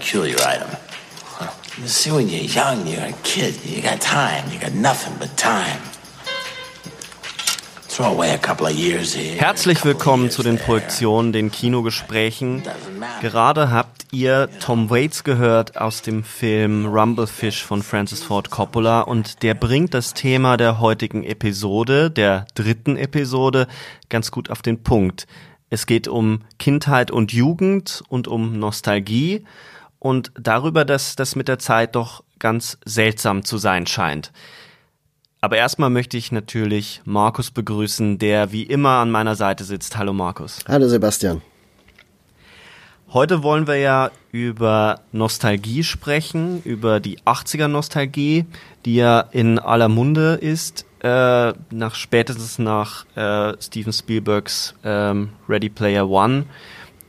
peculiar item. You see, when you're young, you're a kid, you got time, you got nothing but time. Herzlich willkommen zu den Produktionen, den Kinogesprächen. Gerade habt ihr Tom Waits gehört aus dem Film Rumblefish von Francis Ford Coppola und der bringt das Thema der heutigen Episode, der dritten Episode, ganz gut auf den Punkt. Es geht um Kindheit und Jugend und um Nostalgie und darüber, dass das mit der Zeit doch ganz seltsam zu sein scheint. Aber erstmal möchte ich natürlich Markus begrüßen, der wie immer an meiner Seite sitzt. Hallo Markus. Hallo Sebastian. Heute wollen wir ja über Nostalgie sprechen, über die 80er Nostalgie, die ja in aller Munde ist, äh, nach spätestens nach äh, Steven Spielbergs ähm, Ready Player One,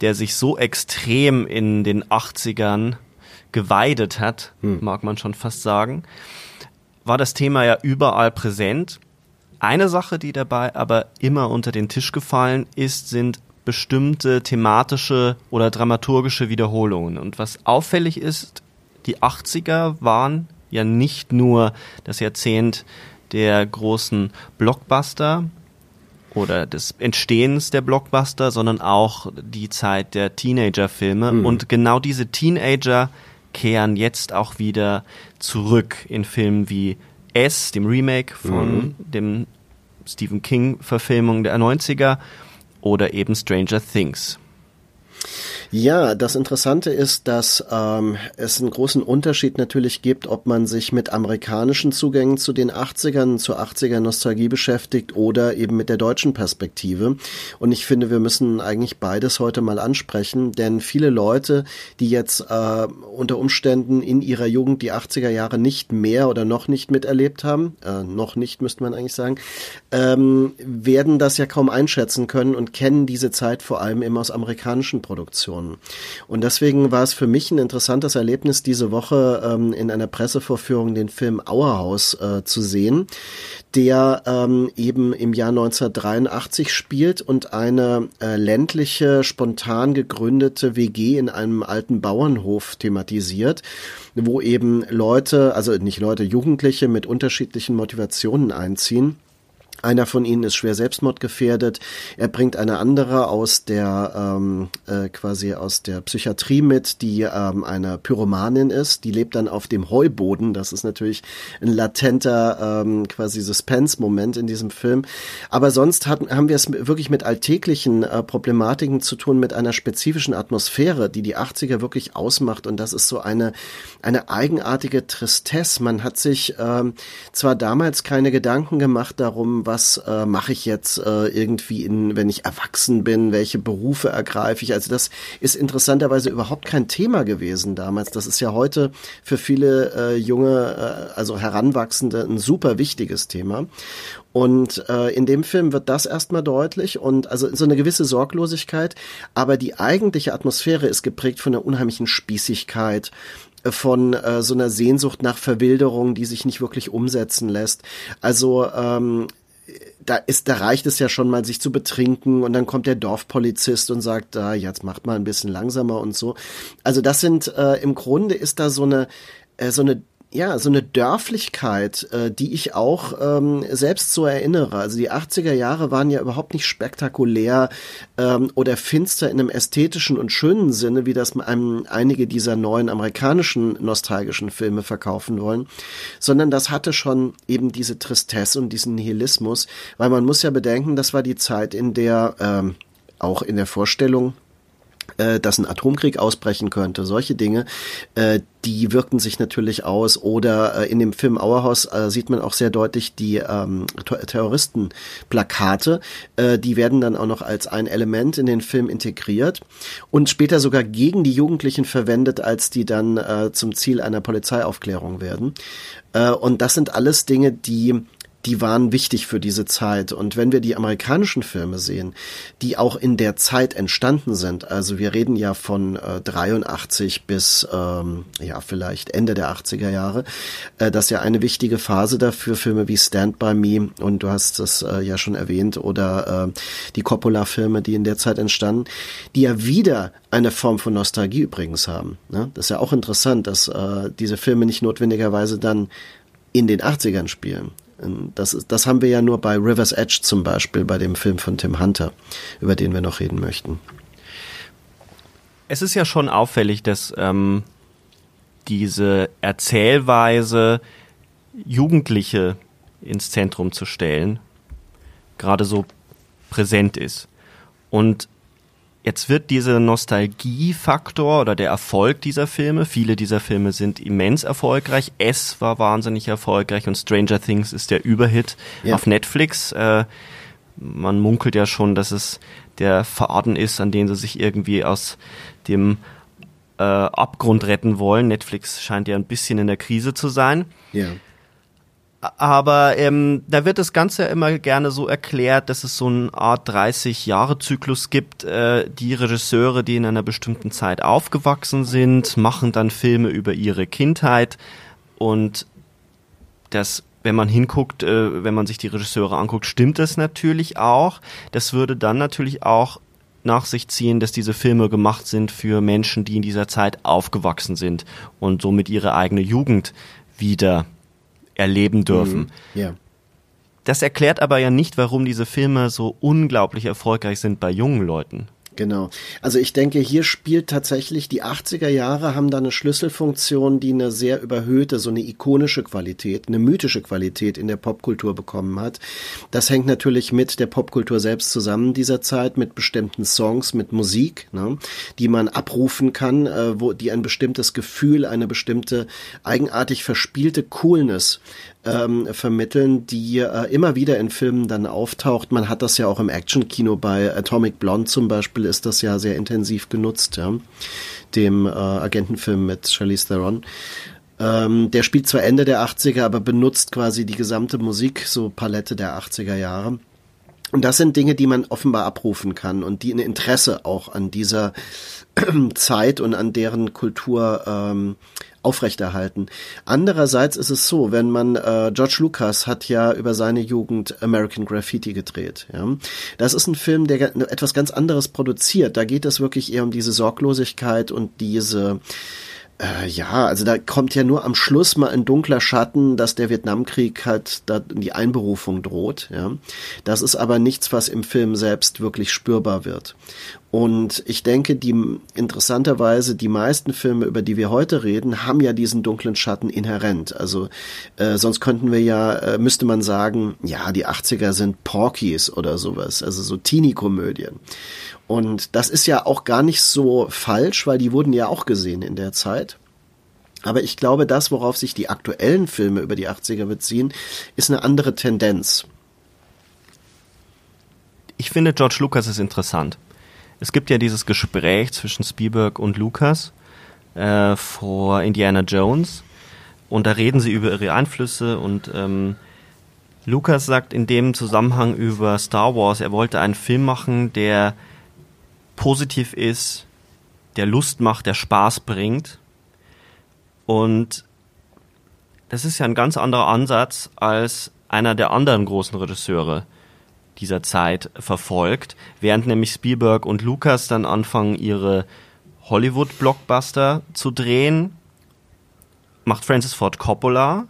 der sich so extrem in den 80ern geweidet hat, hm. mag man schon fast sagen war das Thema ja überall präsent. Eine Sache, die dabei aber immer unter den Tisch gefallen ist, sind bestimmte thematische oder dramaturgische Wiederholungen. Und was auffällig ist, die 80er waren ja nicht nur das Jahrzehnt der großen Blockbuster oder des Entstehens der Blockbuster, sondern auch die Zeit der Teenager-Filme. Mhm. Und genau diese Teenager kehren jetzt auch wieder zurück in Filmen wie S, dem Remake von mhm. dem Stephen King-Verfilmung der 90er oder eben Stranger Things. Ja, das Interessante ist, dass ähm, es einen großen Unterschied natürlich gibt, ob man sich mit amerikanischen Zugängen zu den 80ern, zur 80er Nostalgie beschäftigt oder eben mit der deutschen Perspektive. Und ich finde, wir müssen eigentlich beides heute mal ansprechen, denn viele Leute, die jetzt äh, unter Umständen in ihrer Jugend die 80er Jahre nicht mehr oder noch nicht miterlebt haben, äh, noch nicht müsste man eigentlich sagen, ähm, werden das ja kaum einschätzen können und kennen diese Zeit vor allem immer aus amerikanischen Produktionen. Und deswegen war es für mich ein interessantes Erlebnis, diese Woche ähm, in einer Pressevorführung den Film Auerhaus äh, zu sehen, der ähm, eben im Jahr 1983 spielt und eine äh, ländliche, spontan gegründete WG in einem alten Bauernhof thematisiert, wo eben Leute, also nicht Leute, Jugendliche mit unterschiedlichen Motivationen einziehen. Einer von ihnen ist schwer selbstmordgefährdet. Er bringt eine andere aus der ähm, äh, quasi aus der Psychiatrie mit, die ähm, eine Pyromanin ist. Die lebt dann auf dem Heuboden. Das ist natürlich ein latenter ähm, quasi Suspense-Moment in diesem Film. Aber sonst hat, haben wir es wirklich mit alltäglichen äh, Problematiken zu tun, mit einer spezifischen Atmosphäre, die die 80er wirklich ausmacht. Und das ist so eine eine eigenartige Tristesse. Man hat sich ähm, zwar damals keine Gedanken gemacht darum, was äh, mache ich jetzt äh, irgendwie, in, wenn ich erwachsen bin, welche Berufe ergreife ich. Also das ist interessanterweise überhaupt kein Thema gewesen damals. Das ist ja heute für viele äh, junge, äh, also Heranwachsende ein super wichtiges Thema. Und äh, in dem Film wird das erstmal deutlich und also so eine gewisse Sorglosigkeit, aber die eigentliche Atmosphäre ist geprägt von einer unheimlichen Spießigkeit, von äh, so einer Sehnsucht nach Verwilderung, die sich nicht wirklich umsetzen lässt. Also ähm, da ist, da reicht es ja schon mal, sich zu betrinken und dann kommt der Dorfpolizist und sagt, ah, jetzt macht mal ein bisschen langsamer und so. Also das sind äh, im Grunde ist da so eine äh, so eine ja, so eine Dörflichkeit, äh, die ich auch ähm, selbst so erinnere. Also die 80er Jahre waren ja überhaupt nicht spektakulär ähm, oder finster in einem ästhetischen und schönen Sinne, wie das einem einige dieser neuen amerikanischen nostalgischen Filme verkaufen wollen, sondern das hatte schon eben diese Tristesse und diesen Nihilismus, weil man muss ja bedenken, das war die Zeit, in der ähm, auch in der Vorstellung äh, dass ein Atomkrieg ausbrechen könnte, solche Dinge, äh, die wirkten sich natürlich aus. Oder äh, in dem Film Auerhaus äh, sieht man auch sehr deutlich die ähm, Terroristenplakate. Die werden dann auch noch als ein Element in den Film integriert und später sogar gegen die Jugendlichen verwendet, als die dann zum Ziel einer Polizeiaufklärung werden. Und das sind alles Dinge, die die waren wichtig für diese Zeit. Und wenn wir die amerikanischen Filme sehen, die auch in der Zeit entstanden sind, also wir reden ja von äh, 83 bis ähm, ja vielleicht Ende der 80er Jahre, äh, das ist ja eine wichtige Phase dafür, Filme wie Stand By Me und du hast das äh, ja schon erwähnt, oder äh, die Coppola-Filme, die in der Zeit entstanden, die ja wieder eine Form von Nostalgie übrigens haben. Ne? Das ist ja auch interessant, dass äh, diese Filme nicht notwendigerweise dann in den 80ern spielen. Ähm, das, das haben wir ja nur bei River's Edge zum Beispiel, bei dem Film von Tim Hunter, über den wir noch reden möchten. Es ist ja schon auffällig, dass ähm, diese Erzählweise, Jugendliche ins Zentrum zu stellen, gerade so präsent ist. Und Jetzt wird dieser Nostalgiefaktor oder der Erfolg dieser Filme, viele dieser Filme sind immens erfolgreich. S war wahnsinnig erfolgreich und Stranger Things ist der Überhit ja. auf Netflix. Äh, man munkelt ja schon, dass es der Faden ist, an den sie sich irgendwie aus dem äh, Abgrund retten wollen. Netflix scheint ja ein bisschen in der Krise zu sein. Ja. Aber ähm, da wird das Ganze immer gerne so erklärt, dass es so eine Art 30-Jahre-Zyklus gibt. Äh, die Regisseure, die in einer bestimmten Zeit aufgewachsen sind, machen dann Filme über ihre Kindheit. Und das, wenn man hinguckt, äh, wenn man sich die Regisseure anguckt, stimmt das natürlich auch. Das würde dann natürlich auch nach sich ziehen, dass diese Filme gemacht sind für Menschen, die in dieser Zeit aufgewachsen sind und somit ihre eigene Jugend wieder erleben dürfen. Mhm. Ja. Das erklärt aber ja nicht, warum diese Filme so unglaublich erfolgreich sind bei jungen Leuten. Genau. Also ich denke, hier spielt tatsächlich die 80er Jahre haben da eine Schlüsselfunktion, die eine sehr überhöhte, so eine ikonische Qualität, eine mythische Qualität in der Popkultur bekommen hat. Das hängt natürlich mit der Popkultur selbst zusammen dieser Zeit, mit bestimmten Songs, mit Musik, ne, die man abrufen kann, äh, wo die ein bestimmtes Gefühl, eine bestimmte eigenartig verspielte Coolness ähm, vermitteln, die äh, immer wieder in Filmen dann auftaucht. Man hat das ja auch im Actionkino bei Atomic Blonde zum Beispiel ist das ja sehr intensiv genutzt, ja. dem äh, Agentenfilm mit Charlize Theron. Ähm, der spielt zwar Ende der 80er, aber benutzt quasi die gesamte Musik, so Palette der 80er Jahre. Und das sind Dinge, die man offenbar abrufen kann und die ein Interesse auch an dieser Zeit und an deren Kultur ähm, aufrechterhalten. Andererseits ist es so, wenn man äh, George Lucas hat ja über seine Jugend American Graffiti gedreht. Ja, das ist ein Film, der etwas ganz anderes produziert. Da geht es wirklich eher um diese Sorglosigkeit und diese äh, ja, also da kommt ja nur am Schluss mal ein dunkler Schatten, dass der Vietnamkrieg halt da die Einberufung droht. Ja, das ist aber nichts, was im Film selbst wirklich spürbar wird. Und ich denke, die interessanterweise die meisten Filme, über die wir heute reden, haben ja diesen dunklen Schatten inhärent. Also äh, sonst könnten wir ja, äh, müsste man sagen, ja, die 80er sind Porkies oder sowas, also so Teenie-Komödien. Und das ist ja auch gar nicht so falsch, weil die wurden ja auch gesehen in der Zeit. Aber ich glaube, das, worauf sich die aktuellen Filme über die 80er beziehen, ist eine andere Tendenz. Ich finde, George Lucas ist interessant es gibt ja dieses Gespräch zwischen Spielberg und Lucas äh, vor Indiana Jones und da reden sie über ihre Einflüsse und ähm, Lucas sagt in dem Zusammenhang über Star Wars, er wollte einen Film machen, der positiv ist, der Lust macht, der Spaß bringt. Und das ist ja ein ganz anderer Ansatz als einer der anderen großen Regisseure, dieser Zeit verfolgt, während nämlich Spielberg und Lucas dann anfangen, ihre Hollywood-Blockbuster zu drehen, macht Francis Ford Coppola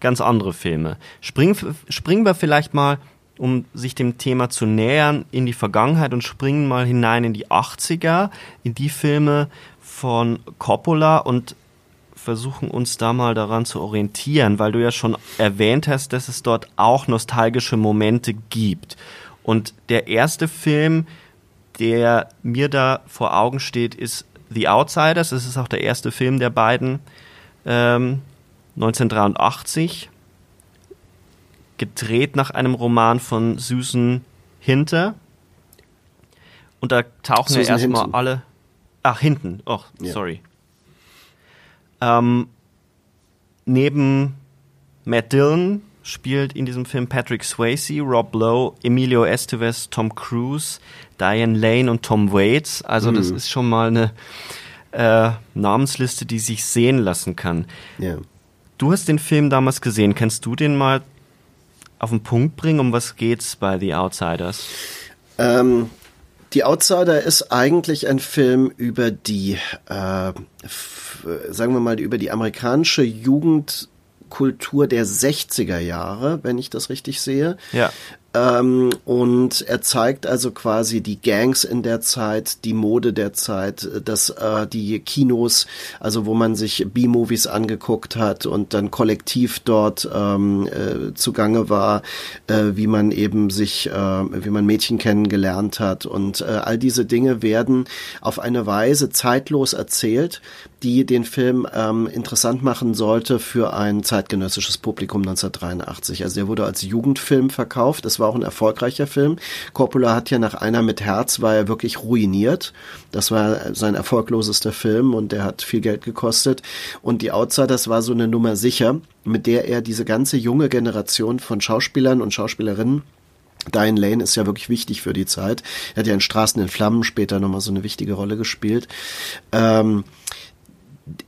ganz andere Filme. Spring, springen wir vielleicht mal, um sich dem Thema zu nähern, in die Vergangenheit und springen mal hinein in die 80er, in die Filme von Coppola und versuchen uns da mal daran zu orientieren, weil du ja schon erwähnt hast, dass es dort auch nostalgische Momente gibt. Und der erste Film, der mir da vor Augen steht, ist The Outsiders. Es ist auch der erste Film der beiden. Ähm, 1983. Gedreht nach einem Roman von Susan Hinter. Und da tauchen Susan ja erstmal alle. Ach, hinten. Oh, ja. sorry. Ähm, neben Matt Dillon spielt in diesem Film Patrick Swayze, Rob Lowe, Emilio Estevez, Tom Cruise, Diane Lane und Tom Waits. Also das ist schon mal eine äh, Namensliste, die sich sehen lassen kann. Ja. Du hast den Film damals gesehen. Kannst du den mal auf den Punkt bringen? Um was geht's bei The Outsiders? Ähm, die Outsider ist eigentlich ein Film über die, äh, sagen wir mal, über die amerikanische Jugendkultur der 60er Jahre, wenn ich das richtig sehe. Ja. Ähm, und er zeigt also quasi die Gangs in der Zeit, die Mode der Zeit, dass äh, die Kinos, also wo man sich B-Movies angeguckt hat und dann kollektiv dort ähm, äh, zugange war, äh, wie man eben sich, äh, wie man Mädchen kennengelernt hat und äh, all diese Dinge werden auf eine Weise zeitlos erzählt, die den Film ähm, interessant machen sollte für ein zeitgenössisches Publikum 1983. Also er wurde als Jugendfilm verkauft. Es war auch ein erfolgreicher Film. Coppola hat ja nach einer mit Herz war er wirklich ruiniert. Das war sein erfolglosester Film und der hat viel Geld gekostet. Und die Outsiders war so eine Nummer sicher, mit der er diese ganze junge Generation von Schauspielern und Schauspielerinnen Diane Lane ist ja wirklich wichtig für die Zeit. Er hat ja in Straßen in Flammen später nochmal so eine wichtige Rolle gespielt. Ähm,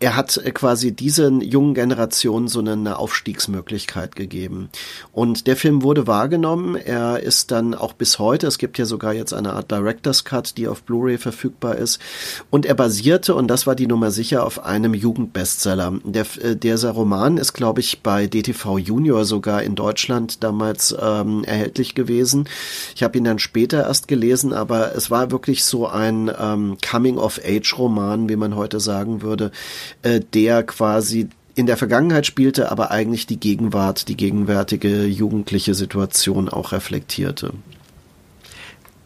er hat quasi diesen jungen Generationen so eine Aufstiegsmöglichkeit gegeben. Und der Film wurde wahrgenommen. Er ist dann auch bis heute, es gibt ja sogar jetzt eine Art Director's Cut, die auf Blu-ray verfügbar ist. Und er basierte, und das war die Nummer sicher, auf einem Jugendbestseller. Der, äh, dieser Roman ist, glaube ich, bei DTV Junior sogar in Deutschland damals ähm, erhältlich gewesen. Ich habe ihn dann später erst gelesen, aber es war wirklich so ein ähm, Coming-of-Age-Roman, wie man heute sagen würde äh, der quasi in der Vergangenheit spielte, aber eigentlich die Gegenwart, die gegenwärtige jugendliche Situation auch reflektierte.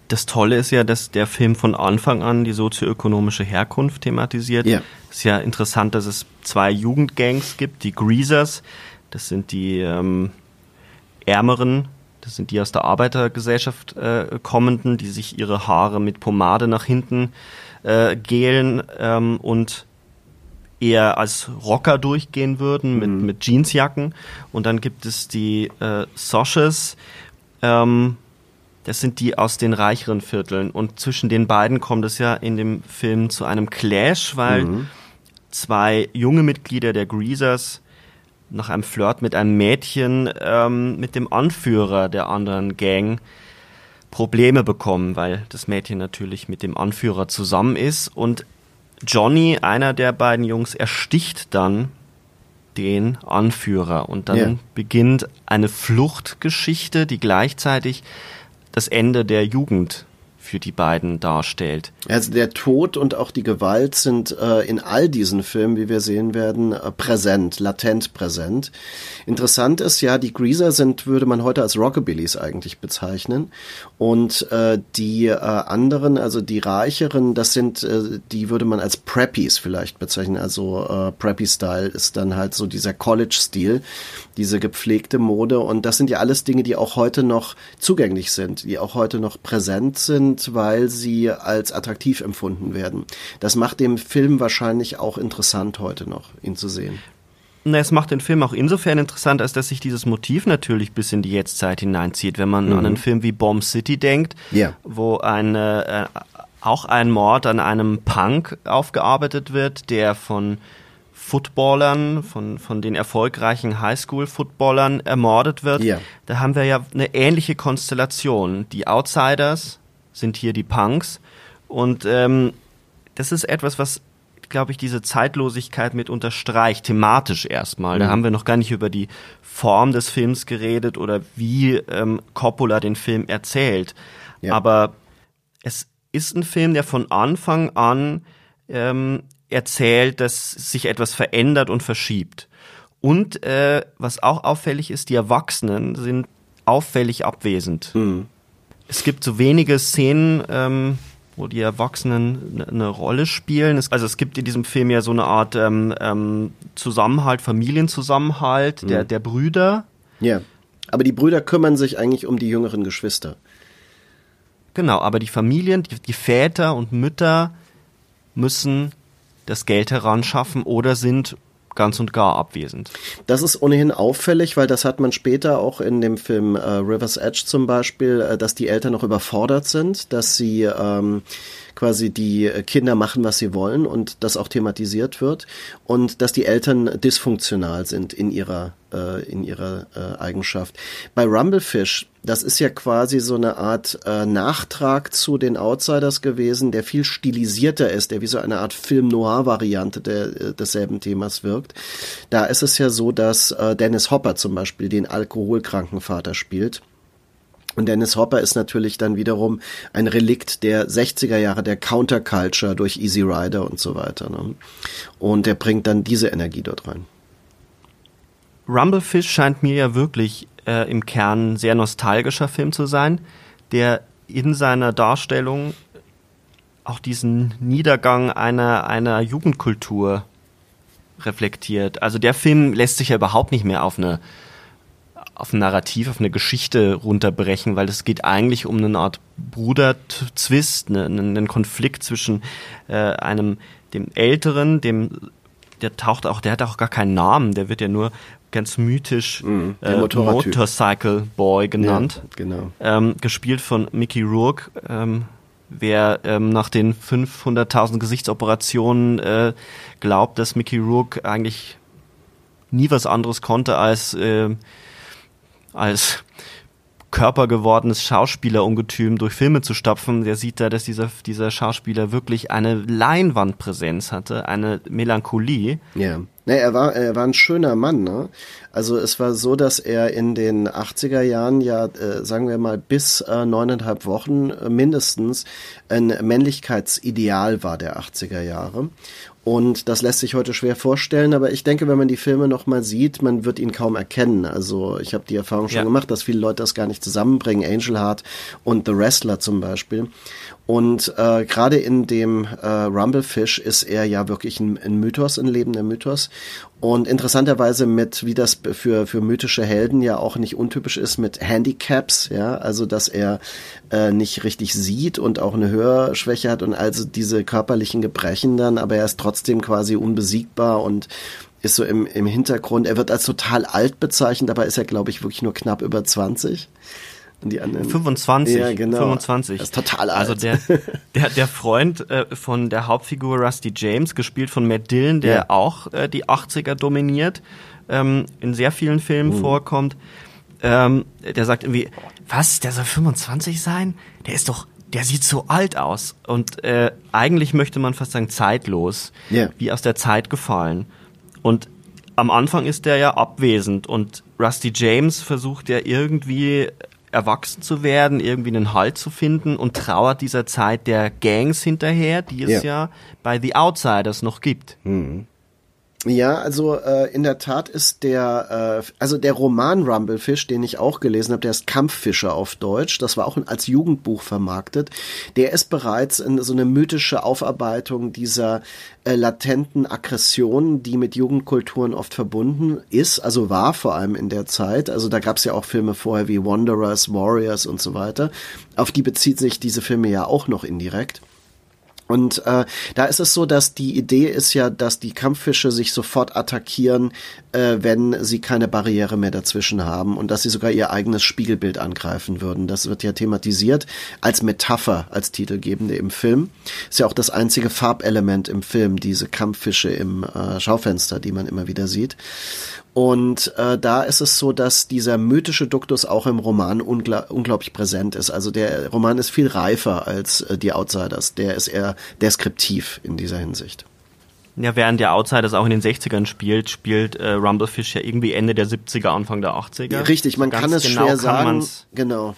Das Tolle ist ja, dass der Film von Anfang an die sozioökonomische Herkunft thematisiert. Ja. Ist ja interessant, dass es zwei Jugendgangs gibt, die Greasers, das sind die ähm, Ärmeren, das sind die aus der Arbeitergesellschaft äh, kommenden, die sich ihre Haare mit Pomade nach hinten äh, gelen ähm, und eher als Rocker durchgehen würden mit, mit Jeansjacken. Und dann gibt es die äh, Soshes, ähm, das sind die aus den reicheren Vierteln. Und zwischen den beiden kommt es ja in dem Film zu einem Clash, weil Mhm. zwei junge Mitglieder der Greasers nach einem Flirt mit einem Mädchen ähm, mit dem Anführer der anderen Gang Probleme bekommen, weil das Mädchen natürlich mit dem Anführer zusammen ist und Johnny, einer der beiden Jungs, ersticht dann den Anführer und dann Ja. beginnt eine Fluchtgeschichte, die gleichzeitig das Ende der Jugend für die beiden darstellt. Also der Tod und auch die Gewalt sind äh, in all diesen Filmen, wie wir sehen werden, äh, präsent, latent präsent. Interessant ist ja, die Greaser sind, würde man heute als Rockabillys eigentlich bezeichnen. Und äh, die äh, anderen, also die Reicheren, das sind, äh, die würde man als Preppies vielleicht bezeichnen. Also äh, Preppy-Style ist dann halt so dieser College-Stil, diese gepflegte Mode. Und das sind ja alles Dinge, die auch heute noch zugänglich sind, die auch heute noch präsent sind, weil sie als attraktiv empfunden werden. Das macht dem Film wahrscheinlich auch interessant heute noch, ihn zu sehen. Na, es macht den Film auch insofern interessant, als dass sich dieses Motiv natürlich bis in die Jetztzeit hineinzieht. Wenn man an einen Film wie Bomb City denkt, Ja. wo eine, äh, auch ein Mord an einem Punk aufgearbeitet wird, der von Footballern, von, von den erfolgreichen Highschool-Footballern ermordet wird. Ja. Da haben wir ja eine ähnliche Konstellation. Die Outsiders sind hier die Punks. Und ähm, das ist etwas, was, glaube ich, diese Zeitlosigkeit mit unterstreicht, thematisch erstmal. Da haben wir noch gar nicht über die Form des Films geredet oder wie ähm, Coppola den Film erzählt. Ja. Aber es ist ein Film, der von Anfang an ähm, erzählt, dass sich etwas verändert und verschiebt. Und äh, was auch auffällig ist, die Erwachsenen sind auffällig abwesend. Es gibt so wenige Szenen, ähm, wo die Erwachsenen ne- eine Rolle spielen. Also es gibt in diesem Film ja so eine Art ähm, ähm, Zusammenhalt, Familienzusammenhalt der, der Brüder. Ja. Aber die Brüder kümmern sich eigentlich um die jüngeren Geschwister. Genau, aber die Familien, die, die Väter und Mütter müssen das Geld heranschaffen oder sind ganz und gar abwesend. Das ist ohnehin auffällig, weil das hat man später auch in dem Film äh, River's Edge zum Beispiel, äh, dass die Eltern noch überfordert sind, dass sie ähm, quasi die Kinder machen, was sie wollen und das auch thematisiert wird und dass die Eltern dysfunktional sind in ihrer äh, in ihrer äh, Eigenschaft. Bei Rumblefish, das ist ja quasi so eine Art äh, Nachtrag zu den Outsiders gewesen, der viel stilisierter ist, der wie so eine Art Film-Noir-Variante äh, desselben Themas wirkt. Da ist es ja so, dass äh, Dennis Hopper zum Beispiel den alkoholkranken Vater spielt und Dennis Hopper ist natürlich dann wiederum ein Relikt der 60er Jahre der Counterculture durch Easy Rider und so weiter. Ne? Und er bringt dann diese Energie dort rein. Rumblefish scheint mir ja wirklich äh, im Kern ein sehr nostalgischer Film zu sein, der in seiner Darstellung auch diesen Niedergang einer, einer Jugendkultur reflektiert. Also der Film lässt sich ja überhaupt nicht mehr auf eine auf ein Narrativ, auf eine Geschichte runterbrechen, weil es geht eigentlich um eine Art Bruderzwist, einen, einen Konflikt zwischen äh, einem, dem Älteren, dem, der taucht auch, der hat auch gar keinen Namen, der wird ja nur ganz mythisch mm, äh, Motorcycle Boy genannt. Ja, genau. Ähm, gespielt von Mickey Rourke. Ähm, wer ähm, nach den 500.000 Gesichtsoperationen äh, glaubt, dass Mickey Rourke eigentlich nie was anderes konnte als äh, als körpergewordenes Schauspielerungetüm durch Filme zu stapfen, der sieht da, dass dieser, dieser Schauspieler wirklich eine Leinwandpräsenz hatte, eine Melancholie. Ja. Nee, er war, er war ein schöner Mann, ne? Also es war so, dass er in den 80er Jahren ja, äh, sagen wir mal, bis äh, neuneinhalb Wochen äh, mindestens ein Männlichkeitsideal war der 80er Jahre. Und das lässt sich heute schwer vorstellen, aber ich denke, wenn man die Filme nochmal sieht, man wird ihn kaum erkennen. Also ich habe die Erfahrung schon ja. gemacht, dass viele Leute das gar nicht zusammenbringen, Angel Heart und The Wrestler zum Beispiel. Und äh, gerade in dem äh, Rumblefish ist er ja wirklich ein, ein Mythos, ein lebender Mythos. Und interessanterweise mit, wie das für, für mythische Helden ja auch nicht untypisch ist, mit Handicaps, ja, also dass er äh, nicht richtig sieht und auch eine Hörschwäche hat und also diese körperlichen Gebrechen dann, aber er ist trotzdem quasi unbesiegbar und ist so im, im Hintergrund. Er wird als total alt bezeichnet, aber ist er, glaube ich, wirklich nur knapp über 20. Die anderen. 25, ja, genau. 25. Das ist total alt. Also der, der, der Freund äh, von der Hauptfigur Rusty James, gespielt von Matt Dillon, der ja. auch äh, die 80er dominiert, ähm, in sehr vielen Filmen mhm. vorkommt, ähm, der sagt irgendwie, was, der soll 25 sein? Der ist doch, der sieht so alt aus. Und äh, eigentlich möchte man fast sagen zeitlos, yeah. wie aus der Zeit gefallen. Und am Anfang ist der ja abwesend und Rusty James versucht ja irgendwie erwachsen zu werden, irgendwie einen Halt zu finden und trauert dieser Zeit der Gangs hinterher, die es ja, ja bei The Outsiders noch gibt. Mhm. Ja, also äh, in der Tat ist der, äh, also der Roman Rumblefish, den ich auch gelesen habe, der ist Kampffischer auf Deutsch, das war auch als Jugendbuch vermarktet, der ist bereits in so eine mythische Aufarbeitung dieser äh, latenten Aggression, die mit Jugendkulturen oft verbunden ist, also war vor allem in der Zeit, also da gab es ja auch Filme vorher wie Wanderers, Warriors und so weiter, auf die bezieht sich diese Filme ja auch noch indirekt. Und äh, da ist es so, dass die Idee ist ja, dass die Kampffische sich sofort attackieren, äh, wenn sie keine Barriere mehr dazwischen haben und dass sie sogar ihr eigenes Spiegelbild angreifen würden. Das wird ja thematisiert als Metapher, als Titelgebende im Film. Ist ja auch das einzige Farbelement im Film, diese Kampffische im äh, Schaufenster, die man immer wieder sieht. Und äh, da ist es so, dass dieser mythische Duktus auch im Roman ungl unglaublich präsent ist. Also der Roman ist viel reifer als äh, die Outsiders. Der ist eher deskriptiv in dieser Hinsicht. Ja, während der Outsiders auch in den 60ern spielt, spielt äh, Rumblefish ja irgendwie Ende der 70er, Anfang der 80er. Richtig, man Ganz kann es genau schwer sagen. Genau.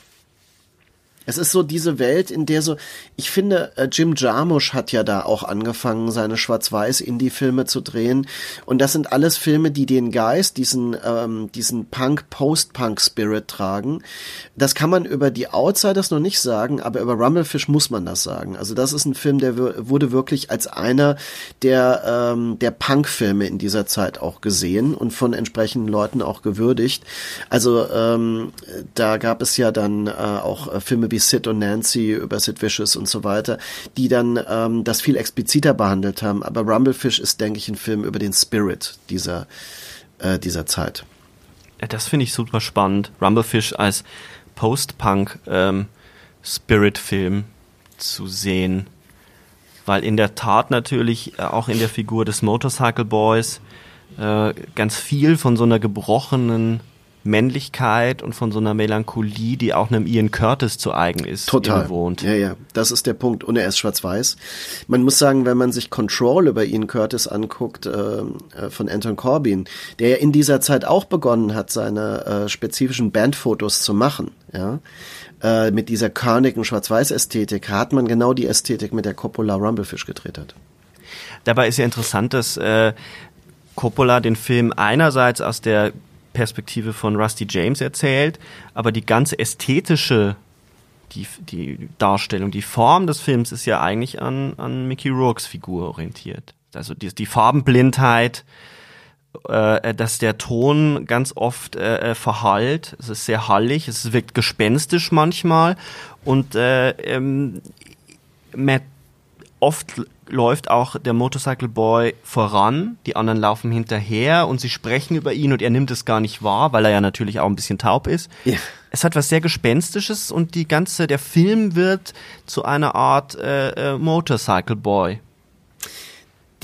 Es ist so diese Welt, in der so, ich finde, äh, Jim Jarmusch hat ja da auch angefangen, seine Schwarz-Weiß-Indie-Filme zu drehen. Und das sind alles Filme, die den Geist, diesen, ähm, diesen Punk-Post-Punk-Spirit tragen. Das kann man über die Outsiders noch nicht sagen, aber über Rumblefish muss man das sagen. Also das ist ein Film, der wurde wirklich als einer der, ähm, der Punk-Filme in dieser Zeit auch gesehen und von entsprechenden Leuten auch gewürdigt. Also ähm, da gab es ja dann äh, auch äh, Filme Sid und Nancy über Sid Vicious und so weiter, die dann ähm, das viel expliziter behandelt haben. Aber Rumblefish ist, denke ich, ein Film über den Spirit dieser, äh, dieser Zeit. Ja, das finde ich super spannend. Rumblefish als Post-Punk ähm, zu sehen. Weil in der Tat natürlich äh, auch in der Figur des Motorcycle Boys äh, ganz viel von so einer gebrochenen Männlichkeit und von so einer Melancholie, die auch einem Ian Curtis zu eigen ist, Total. wohnt. Ja, ja, das ist der Punkt. Und er ist schwarz-weiß. Man muss sagen, wenn man sich Control über Ian Curtis anguckt, äh, äh, von Anton Corbin, der ja in dieser Zeit auch begonnen hat, seine äh, spezifischen Bandfotos zu machen, ja, äh, mit dieser körnigen Schwarz-Weiß-Ästhetik, hat man genau die Ästhetik, mit der Coppola Rumblefish gedreht hat. Dabei ist ja interessant, dass äh, Coppola den Film einerseits aus der Perspektive von Rusty James erzählt, aber die ganze ästhetische die, die Darstellung, die Form des Films ist ja eigentlich an, an Mickey Rourke's Figur orientiert. Also die, die Farbenblindheit, äh, dass der Ton ganz oft äh, äh verhallt. Es ist sehr hallig, es wirkt gespenstisch manchmal und äh, ähm, Matt oft läuft auch der Motorcycle Boy voran, die anderen laufen hinterher und sie sprechen über ihn und er nimmt es gar nicht wahr, weil er ja natürlich auch ein bisschen taub ist. Ja. Es hat was sehr Gespenstisches und die ganze, der Film wird zu einer Art äh, äh, Motorcycle Boy.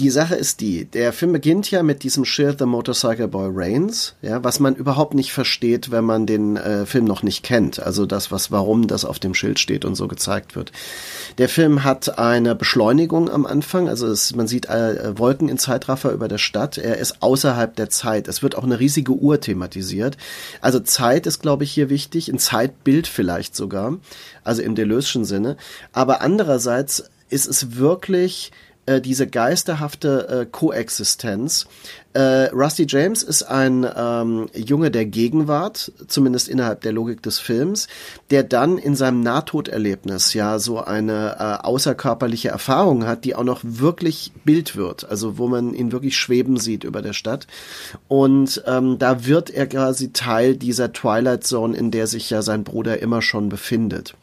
Die Sache ist die, der Film beginnt ja mit diesem Schild The Motorcycle Boy Reigns, ja, was man überhaupt nicht versteht, wenn man den äh, Film noch nicht kennt. Also das, was, warum das auf dem Schild steht und so gezeigt wird. Der Film hat eine Beschleunigung am Anfang, also es, man sieht äh, Wolken in Zeitraffer über der Stadt. Er ist außerhalb der Zeit. Es wird auch eine riesige Uhr thematisiert. Also Zeit ist, glaube ich, hier wichtig, ein Zeitbild vielleicht sogar, also im Deleuze'schen Sinne. Aber andererseits ist es wirklich äh, diese geisterhafte äh, Koexistenz. Äh, Rusty James ist ein ähm, Junge der Gegenwart, zumindest innerhalb der Logik des Films, der dann in seinem Nahtoderlebnis ja so eine äh, außerkörperliche Erfahrung hat, die auch noch wirklich Bild wird, also wo man ihn wirklich schweben sieht über der Stadt. Und ähm, da wird er quasi Teil dieser Twilight Zone, in der sich ja sein Bruder immer schon befindet.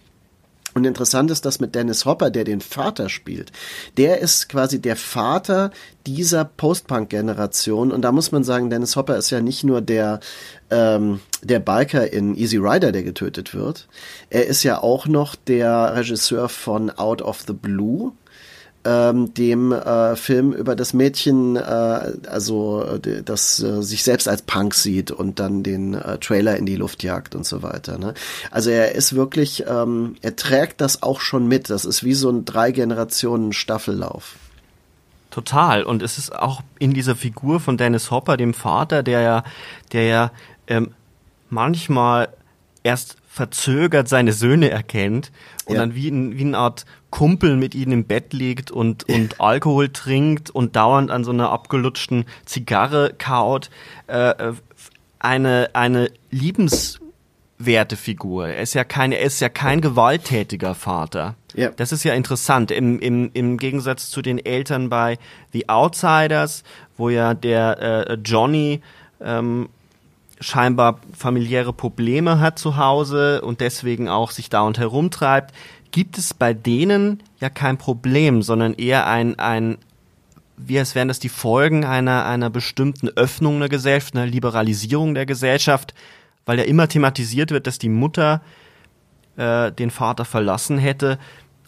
Und interessant ist das mit Dennis Hopper, der den Vater spielt. Der ist quasi der Vater dieser Post-Punk-Generation. Und da muss man sagen, Dennis Hopper ist ja nicht nur der, ähm, der Biker in Easy Rider, der getötet wird. Er ist ja auch noch der Regisseur von Out of the Blue ähm, dem äh, Film über das Mädchen, äh, also das äh, sich selbst als Punk sieht und dann den äh, Trailer in die Luft jagt und so weiter. Ne? Also er ist wirklich, ähm, er trägt das auch schon mit. Das ist wie so ein drei Generationen Staffellauf. Total. Und es ist auch in dieser Figur von Dennis Hopper, dem Vater, der ja, der ja ähm, manchmal erst verzögert seine Söhne erkennt und ja. dann wie, ein, wie eine Art Kumpel mit ihnen im Bett liegt und, und Alkohol trinkt und dauernd an so einer abgelutschten Zigarre kaut. Äh, äh, eine, eine liebenswerte Figur. Er ist ja kein, er ist ja kein gewalttätiger Vater. Ja. Das ist ja interessant. Im, im, Im Gegensatz zu den Eltern bei The Outsiders, wo ja der äh, Johnny ähm, scheinbar familiäre Probleme hat zu Hause und deswegen auch sich da und herumtreibt, gibt es bei denen ja kein Problem, sondern eher ein, ein wie es wären das die Folgen einer, einer bestimmten Öffnung der Gesellschaft, einer Liberalisierung der Gesellschaft, weil ja immer thematisiert wird, dass die Mutter äh, den Vater verlassen hätte.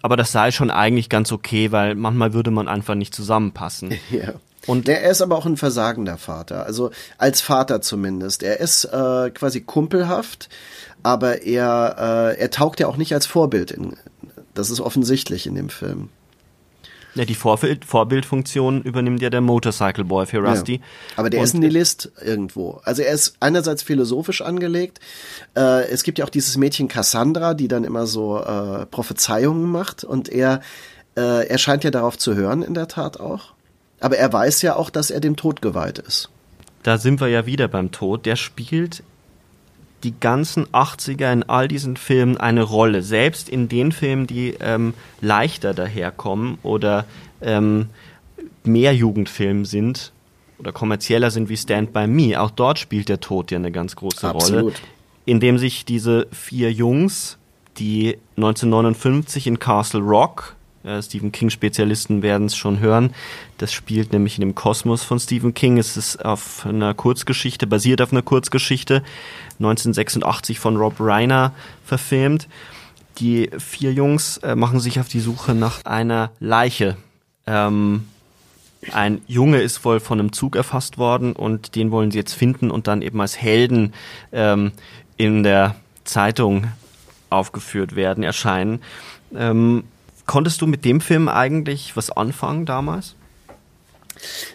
Aber das sei schon eigentlich ganz okay, weil manchmal würde man einfach nicht zusammenpassen. Ja. Und der ist aber auch ein versagender Vater, also als Vater zumindest. Er ist äh, quasi kumpelhaft, aber er, äh, er taugt ja auch nicht als Vorbild. In, das ist offensichtlich in dem Film. Ja, die Vorbild Vorbildfunktion übernimmt ja der Motorcycle Boy für Rusty. Ja, aber der Und ist ein Nihilist irgendwo. Also er ist einerseits philosophisch angelegt. Äh, es gibt ja auch dieses Mädchen Cassandra, die dann immer so äh, Prophezeiungen macht. Und er, äh, er scheint ja darauf zu hören, in der Tat auch. Aber er weiß ja auch, dass er dem Tod geweiht ist. Da sind wir ja wieder beim Tod. Der spielt die ganzen 80er in all diesen Filmen eine Rolle. Selbst in den Filmen, die ähm, leichter daherkommen oder ähm, mehr Jugendfilm sind oder kommerzieller sind wie Stand By Me. Auch dort spielt der Tod ja eine ganz große Absolut. Rolle. Indem sich diese vier Jungs, die 1959 in Castle Rock. Äh, Stephen King-Spezialisten werden es schon hören. Das spielt nämlich in dem Kosmos von Stephen King. Es ist auf einer Kurzgeschichte, basiert auf einer Kurzgeschichte, 1986 von Rob Reiner verfilmt. Die vier Jungs äh, machen sich auf die Suche nach einer Leiche. Ähm, ein Junge ist wohl von einem Zug erfasst worden und den wollen sie jetzt finden und dann eben als Helden ähm, in der Zeitung aufgeführt werden, erscheinen. Ähm, konntest du mit dem Film eigentlich was anfangen damals?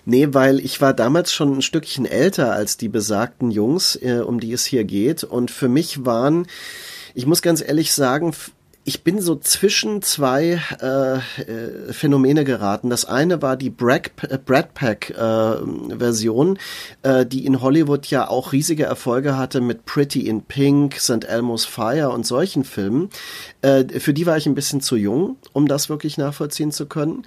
Nee, weil ich war damals schon ein Stückchen älter als die besagten Jungs, äh, um die es hier geht. Und für mich waren, ich muss ganz ehrlich sagen, ich bin so zwischen zwei äh, äh, Phänomene geraten. Das eine war die Brad, Brad Pack äh, Version, äh, die in Hollywood ja auch riesige Erfolge hatte mit Pretty in Pink, St. Elmo's Fire und solchen Filmen. Äh, für die war ich ein bisschen zu jung, um das wirklich nachvollziehen zu können.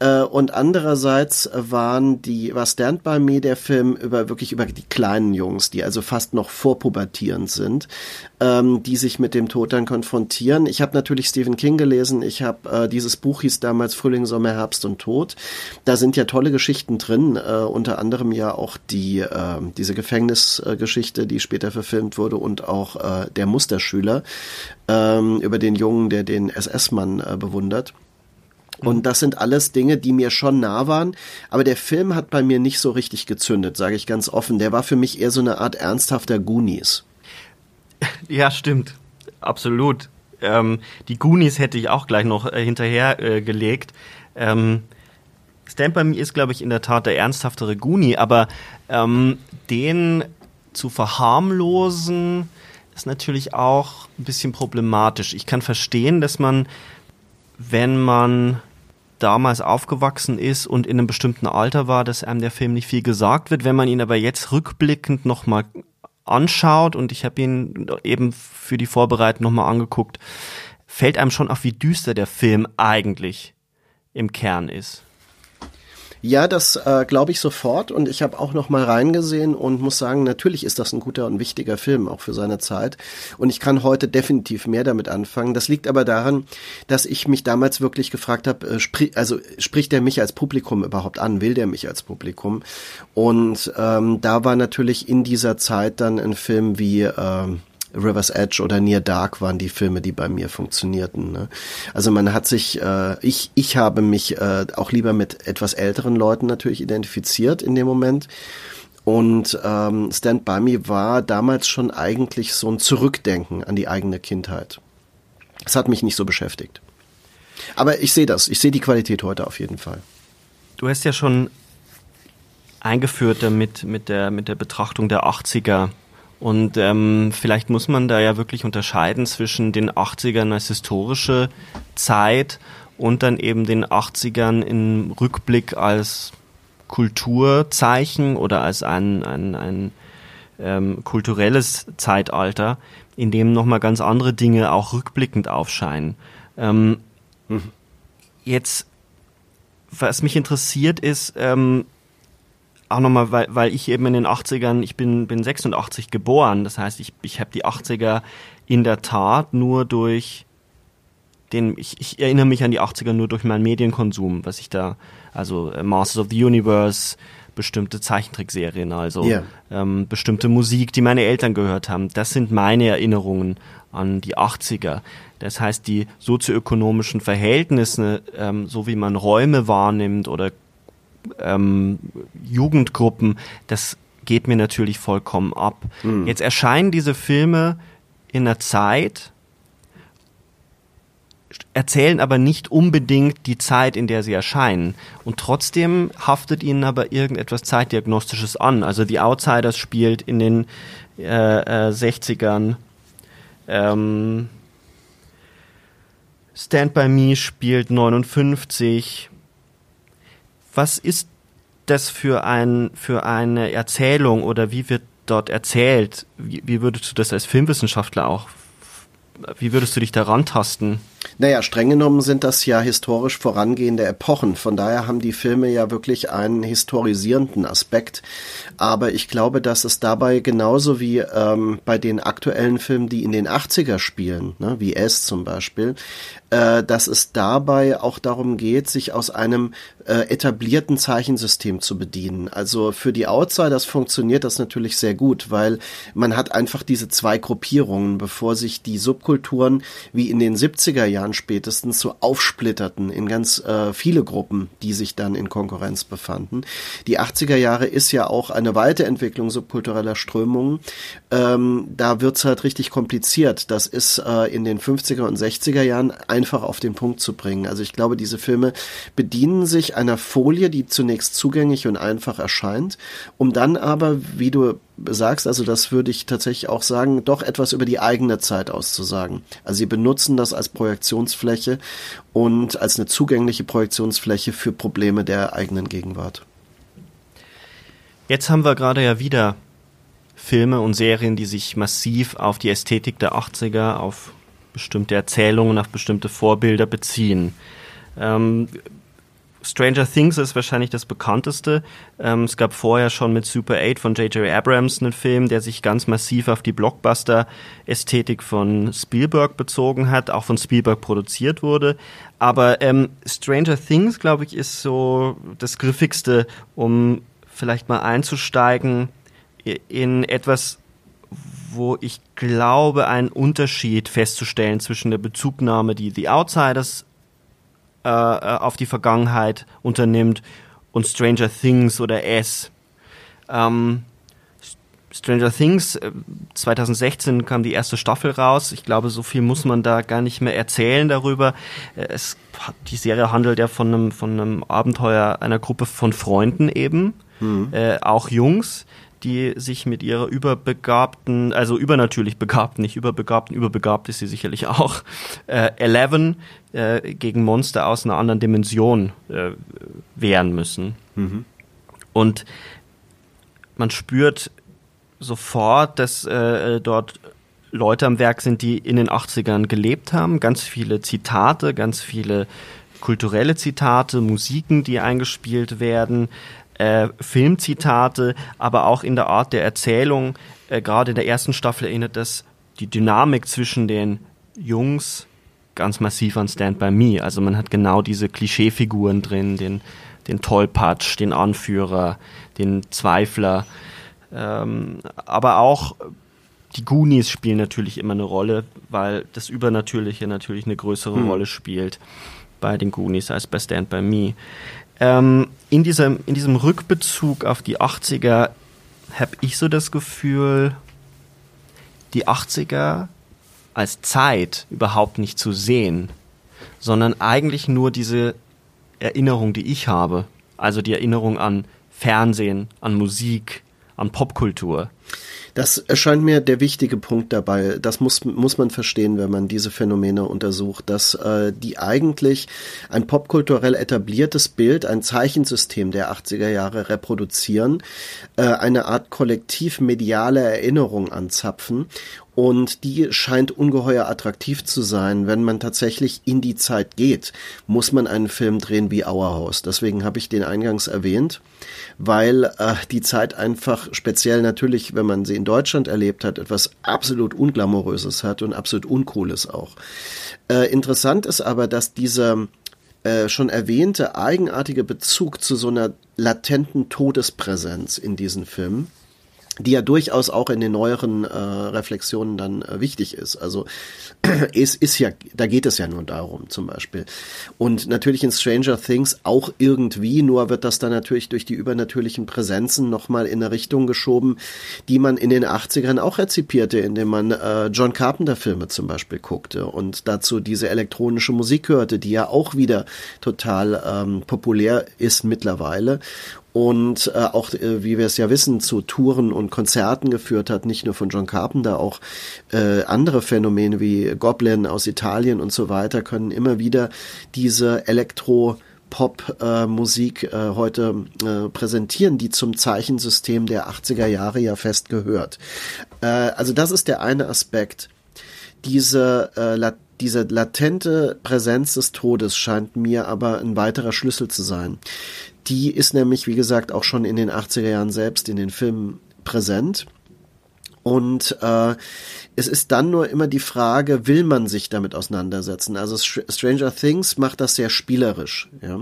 Äh, und andererseits waren die, war Stand By Me der Film über wirklich über die kleinen Jungs, die also fast noch vorpubertierend sind, ähm, die sich mit dem Tod dann konfrontieren. Ich habe natürlich Stephen King gelesen. Ich habe äh, dieses Buch hieß damals Frühling, Sommer, Herbst und Tod. Da sind ja tolle Geschichten drin, äh, unter anderem ja auch die äh, diese Gefängnisgeschichte, die später verfilmt wurde und auch äh, der Musterschüler ähm, über den Jungen, der den SS-Mann äh, bewundert. Und das sind alles Dinge, die mir schon nah waren. Aber der Film hat bei mir nicht so richtig gezündet, sage ich ganz offen. Der war für mich eher so eine Art ernsthafter Goonies. Ja, stimmt. Absolut. Ähm, die Goonies hätte ich auch gleich noch äh, hinterher äh, gelegt. Ähm, Stand By Me ist, glaube ich, in der Tat der ernsthaftere Goonie, aber ähm, den zu verharmlosen ist natürlich auch ein bisschen problematisch. Ich kann verstehen, dass man, wenn man damals aufgewachsen ist und in einem bestimmten Alter war, dass einem der Film nicht viel gesagt wird. Wenn man ihn aber jetzt rückblickend nochmal anschaut und ich habe ihn eben für die Vorbereitung nochmal angeguckt, fällt einem schon auf, wie düster der Film eigentlich im Kern ist. Ja, das äh, glaube ich sofort und ich habe auch noch mal reingesehen und muss sagen, natürlich ist das ein guter und wichtiger Film auch für seine Zeit und ich kann heute definitiv mehr damit anfangen. Das liegt aber daran, dass ich mich damals wirklich gefragt habe, äh, sprich, also spricht er mich als Publikum überhaupt an? Will der mich als Publikum? Und ähm, da war natürlich in dieser Zeit dann ein Film wie ähm, River's Edge oder Near Dark waren die Filme, die bei mir funktionierten. Ne? Also man hat sich, äh, ich, ich habe mich äh, auch lieber mit etwas älteren Leuten natürlich identifiziert in dem Moment. Und ähm, Stand By Me war damals schon eigentlich so ein Zurückdenken an die eigene Kindheit. Es hat mich nicht so beschäftigt. Aber ich sehe das, ich sehe die Qualität heute auf jeden Fall. Du hast ja schon eingeführt damit mit der, mit der Betrachtung der 80er und ähm, vielleicht muss man da ja wirklich unterscheiden zwischen den 80ern als historische Zeit und dann eben den 80ern im Rückblick als Kulturzeichen oder als ein, ein, ein ähm, kulturelles Zeitalter, in dem nochmal ganz andere Dinge auch rückblickend aufscheinen. Ähm, mhm. Jetzt, was mich interessiert ist, ähm, auch nochmal, weil, weil ich eben in den 80ern, ich bin, bin 86 geboren, das heißt, ich, ich habe die 80er in der Tat nur durch den, ich, ich erinnere mich an die 80er nur durch meinen Medienkonsum, was ich da, also äh, Masters of the Universe, bestimmte Zeichentrickserien, also yeah. ähm, bestimmte Musik, die meine Eltern gehört haben. Das sind meine Erinnerungen an die 80er. Das heißt, die sozioökonomischen Verhältnisse, ähm, so wie man Räume wahrnimmt oder ähm, Jugendgruppen, das geht mir natürlich vollkommen ab. Mhm. Jetzt erscheinen diese Filme in einer Zeit, erzählen aber nicht unbedingt die Zeit, in der sie erscheinen. Und trotzdem haftet ihnen aber irgendetwas Zeitdiagnostisches an. Also die Outsiders spielt in den äh, äh, 60ern. Ähm, Stand By Me spielt 59 was ist das für, ein, für eine Erzählung oder wie wird dort erzählt? Wie, wie würdest du das als Filmwissenschaftler auch, wie würdest du dich daran tasten? Naja, streng genommen sind das ja historisch vorangehende Epochen. Von daher haben die Filme ja wirklich einen historisierenden Aspekt. Aber ich glaube, dass es dabei genauso wie ähm, bei den aktuellen Filmen, die in den 80er spielen, ne, wie S zum Beispiel, äh, dass es dabei auch darum geht, sich aus einem äh, etablierten Zeichensystem zu bedienen. Also für die Outsiders funktioniert das natürlich sehr gut, weil man hat einfach diese zwei Gruppierungen, bevor sich die Subkulturen wie in den 70er Jahren spätestens so aufsplitterten in ganz äh, viele Gruppen, die sich dann in Konkurrenz befanden. Die 80er Jahre ist ja auch eine Weiterentwicklung subkultureller Strömungen. Ähm, da wird's halt richtig kompliziert. Das ist äh, in den 50er und 60er Jahren einfach auf den Punkt zu bringen. Also ich glaube, diese Filme bedienen sich einer Folie, die zunächst zugänglich und einfach erscheint, um dann aber, wie du sagst, also das würde ich tatsächlich auch sagen, doch etwas über die eigene Zeit auszusagen. Also sie benutzen das als Projektionsfläche und als eine zugängliche Projektionsfläche für Probleme der eigenen Gegenwart. Jetzt haben wir gerade ja wieder Filme und Serien, die sich massiv auf die Ästhetik der 80er, auf bestimmte Erzählungen, auf bestimmte Vorbilder beziehen. Ähm, Stranger Things ist wahrscheinlich das bekannteste. Ähm, es gab vorher schon mit Super 8 von J.J. Abrams einen Film, der sich ganz massiv auf die Blockbuster-Ästhetik von Spielberg bezogen hat, auch von Spielberg produziert wurde. Aber ähm, Stranger Things, glaube ich, ist so das griffigste, um vielleicht mal einzusteigen in etwas, wo ich glaube, einen Unterschied festzustellen zwischen der Bezugnahme, die The Outsiders äh, äh, auf die Vergangenheit unternimmt und Stranger Things oder S. Ähm, Stranger Things, 2016 äh, kam die erste Staffel raus. Ich glaube, so viel muss man da gar nicht mehr erzählen darüber. Äh, es, die Serie handelt ja von einem, von einem Abenteuer einer Gruppe von Freunden eben, mhm. äh, auch Jungs, die sich mit ihrer überbegabten, also übernatürlich begabten, nicht überbegabten, überbegabt ist sie sicherlich auch, äh, Eleven äh, gegen Monster aus einer anderen Dimension äh, wehren müssen. Mhm. Und man spürt sofort, dass äh, dort Leute am Werk sind, die in den 80ern gelebt haben. Ganz viele Zitate, ganz viele kulturelle Zitate, Musiken, die eingespielt werden, äh, Filmzitate, aber auch in der Art der Erzählung. Äh, Gerade in der ersten Staffel erinnert das die Dynamik zwischen den Jungs ganz massiv an Stand By Me. Also man hat genau diese Klischeefiguren drin, den, den Tollpatsch, den Anführer, den Zweifler. Ähm, aber auch die Goonies spielen natürlich immer eine Rolle, weil das Übernatürliche natürlich eine größere hm. Rolle spielt bei den Goonies als bei Stand By Me. Ähm, in, diesem, in diesem Rückbezug auf die 80er habe ich so das Gefühl, die 80er als Zeit überhaupt nicht zu sehen, sondern eigentlich nur diese Erinnerung, die ich habe. Also die Erinnerung an Fernsehen, an Musik, an Popkultur. Das erscheint mir der wichtige Punkt dabei. Das muss, muss man verstehen, wenn man diese Phänomene untersucht, dass äh, die eigentlich ein popkulturell etabliertes Bild, ein Zeichensystem der 80er Jahre reproduzieren, äh, eine Art kollektiv mediale Erinnerung anzapfen und die scheint ungeheuer attraktiv zu sein. Wenn man tatsächlich in die Zeit geht, muss man einen Film drehen wie Our House. Deswegen habe ich den eingangs erwähnt, weil äh, die Zeit einfach speziell natürlich, wenn man sie in Deutschland erlebt hat, etwas absolut Unglamouröses hat und absolut Uncooles auch. Äh, interessant ist aber, dass dieser äh, schon erwähnte eigenartige Bezug zu so einer latenten Todespräsenz in diesen Filmen die ja durchaus auch in den neueren äh, Reflexionen dann äh, wichtig ist. Also es ist ja, da geht es ja nur darum zum Beispiel. Und natürlich in Stranger Things auch irgendwie, nur wird das dann natürlich durch die übernatürlichen Präsenzen nochmal in eine Richtung geschoben, die man in den 80ern auch rezipierte, indem man äh, John Carpenter Filme zum Beispiel guckte und dazu diese elektronische Musik hörte, die ja auch wieder total ähm, populär ist mittlerweile und äh, auch, äh, wie wir es ja wissen, zu Touren und Konzerten geführt hat, nicht nur von John Carpenter, auch äh, andere Phänomene wie Goblin aus Italien und so weiter können immer wieder diese Elektro- Pop-Musik äh, äh, heute äh, präsentieren, die zum Zeichensystem der 80er Jahre ja fest gehört. Äh, also das ist der eine Aspekt. Diese äh, diese latente Präsenz des Todes scheint mir aber ein weiterer Schlüssel zu sein. Die ist nämlich, wie gesagt, auch schon in den 80er Jahren selbst in den Filmen präsent. Und äh, es ist dann nur immer die Frage, will man sich damit auseinandersetzen? Also Stranger Things macht das sehr spielerisch. Ja?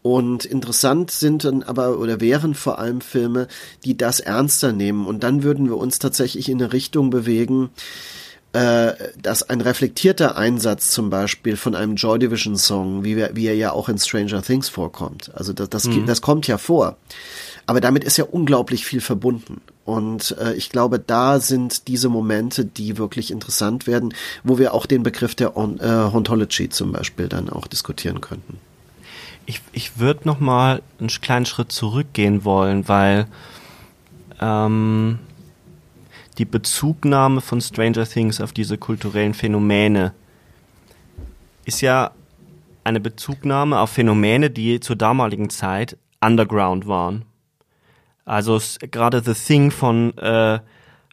Und interessant sind dann aber oder wären vor allem Filme, die das ernster nehmen. Und dann würden wir uns tatsächlich in eine Richtung bewegen, dass ein reflektierter Einsatz zum Beispiel von einem Joy Division Song, wie, wir, wie er ja auch in Stranger Things vorkommt. Also das, das, mhm. das kommt ja vor. Aber damit ist ja unglaublich viel verbunden. Und äh, ich glaube, da sind diese Momente, die wirklich interessant werden, wo wir auch den Begriff der On äh, Ontology zum Beispiel dann auch diskutieren könnten. Ich, ich würde noch mal einen kleinen Schritt zurückgehen wollen, weil ähm, die Bezugnahme von Stranger Things auf diese kulturellen Phänomene ist ja eine Bezugnahme auf Phänomene, die zur damaligen Zeit underground waren. Also gerade The Thing von äh,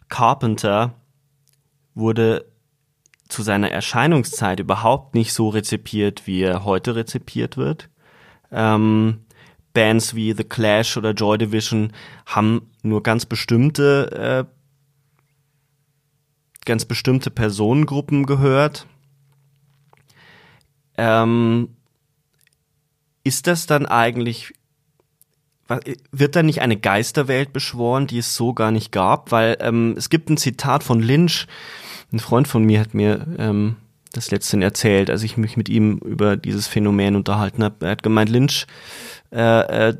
Carpenter wurde zu seiner Erscheinungszeit überhaupt nicht so rezipiert, wie er heute rezipiert wird. Ähm, Bands wie The Clash oder Joy Division haben nur ganz bestimmte äh, ganz bestimmte Personengruppen gehört. Ähm, ist das dann eigentlich wird da nicht eine Geisterwelt beschworen, die es so gar nicht gab? Weil ähm, es gibt ein Zitat von Lynch, ein Freund von mir hat mir ähm, das letztens erzählt, als ich mich mit ihm über dieses Phänomen unterhalten habe. Er hat gemeint, Lynch, äh, äh,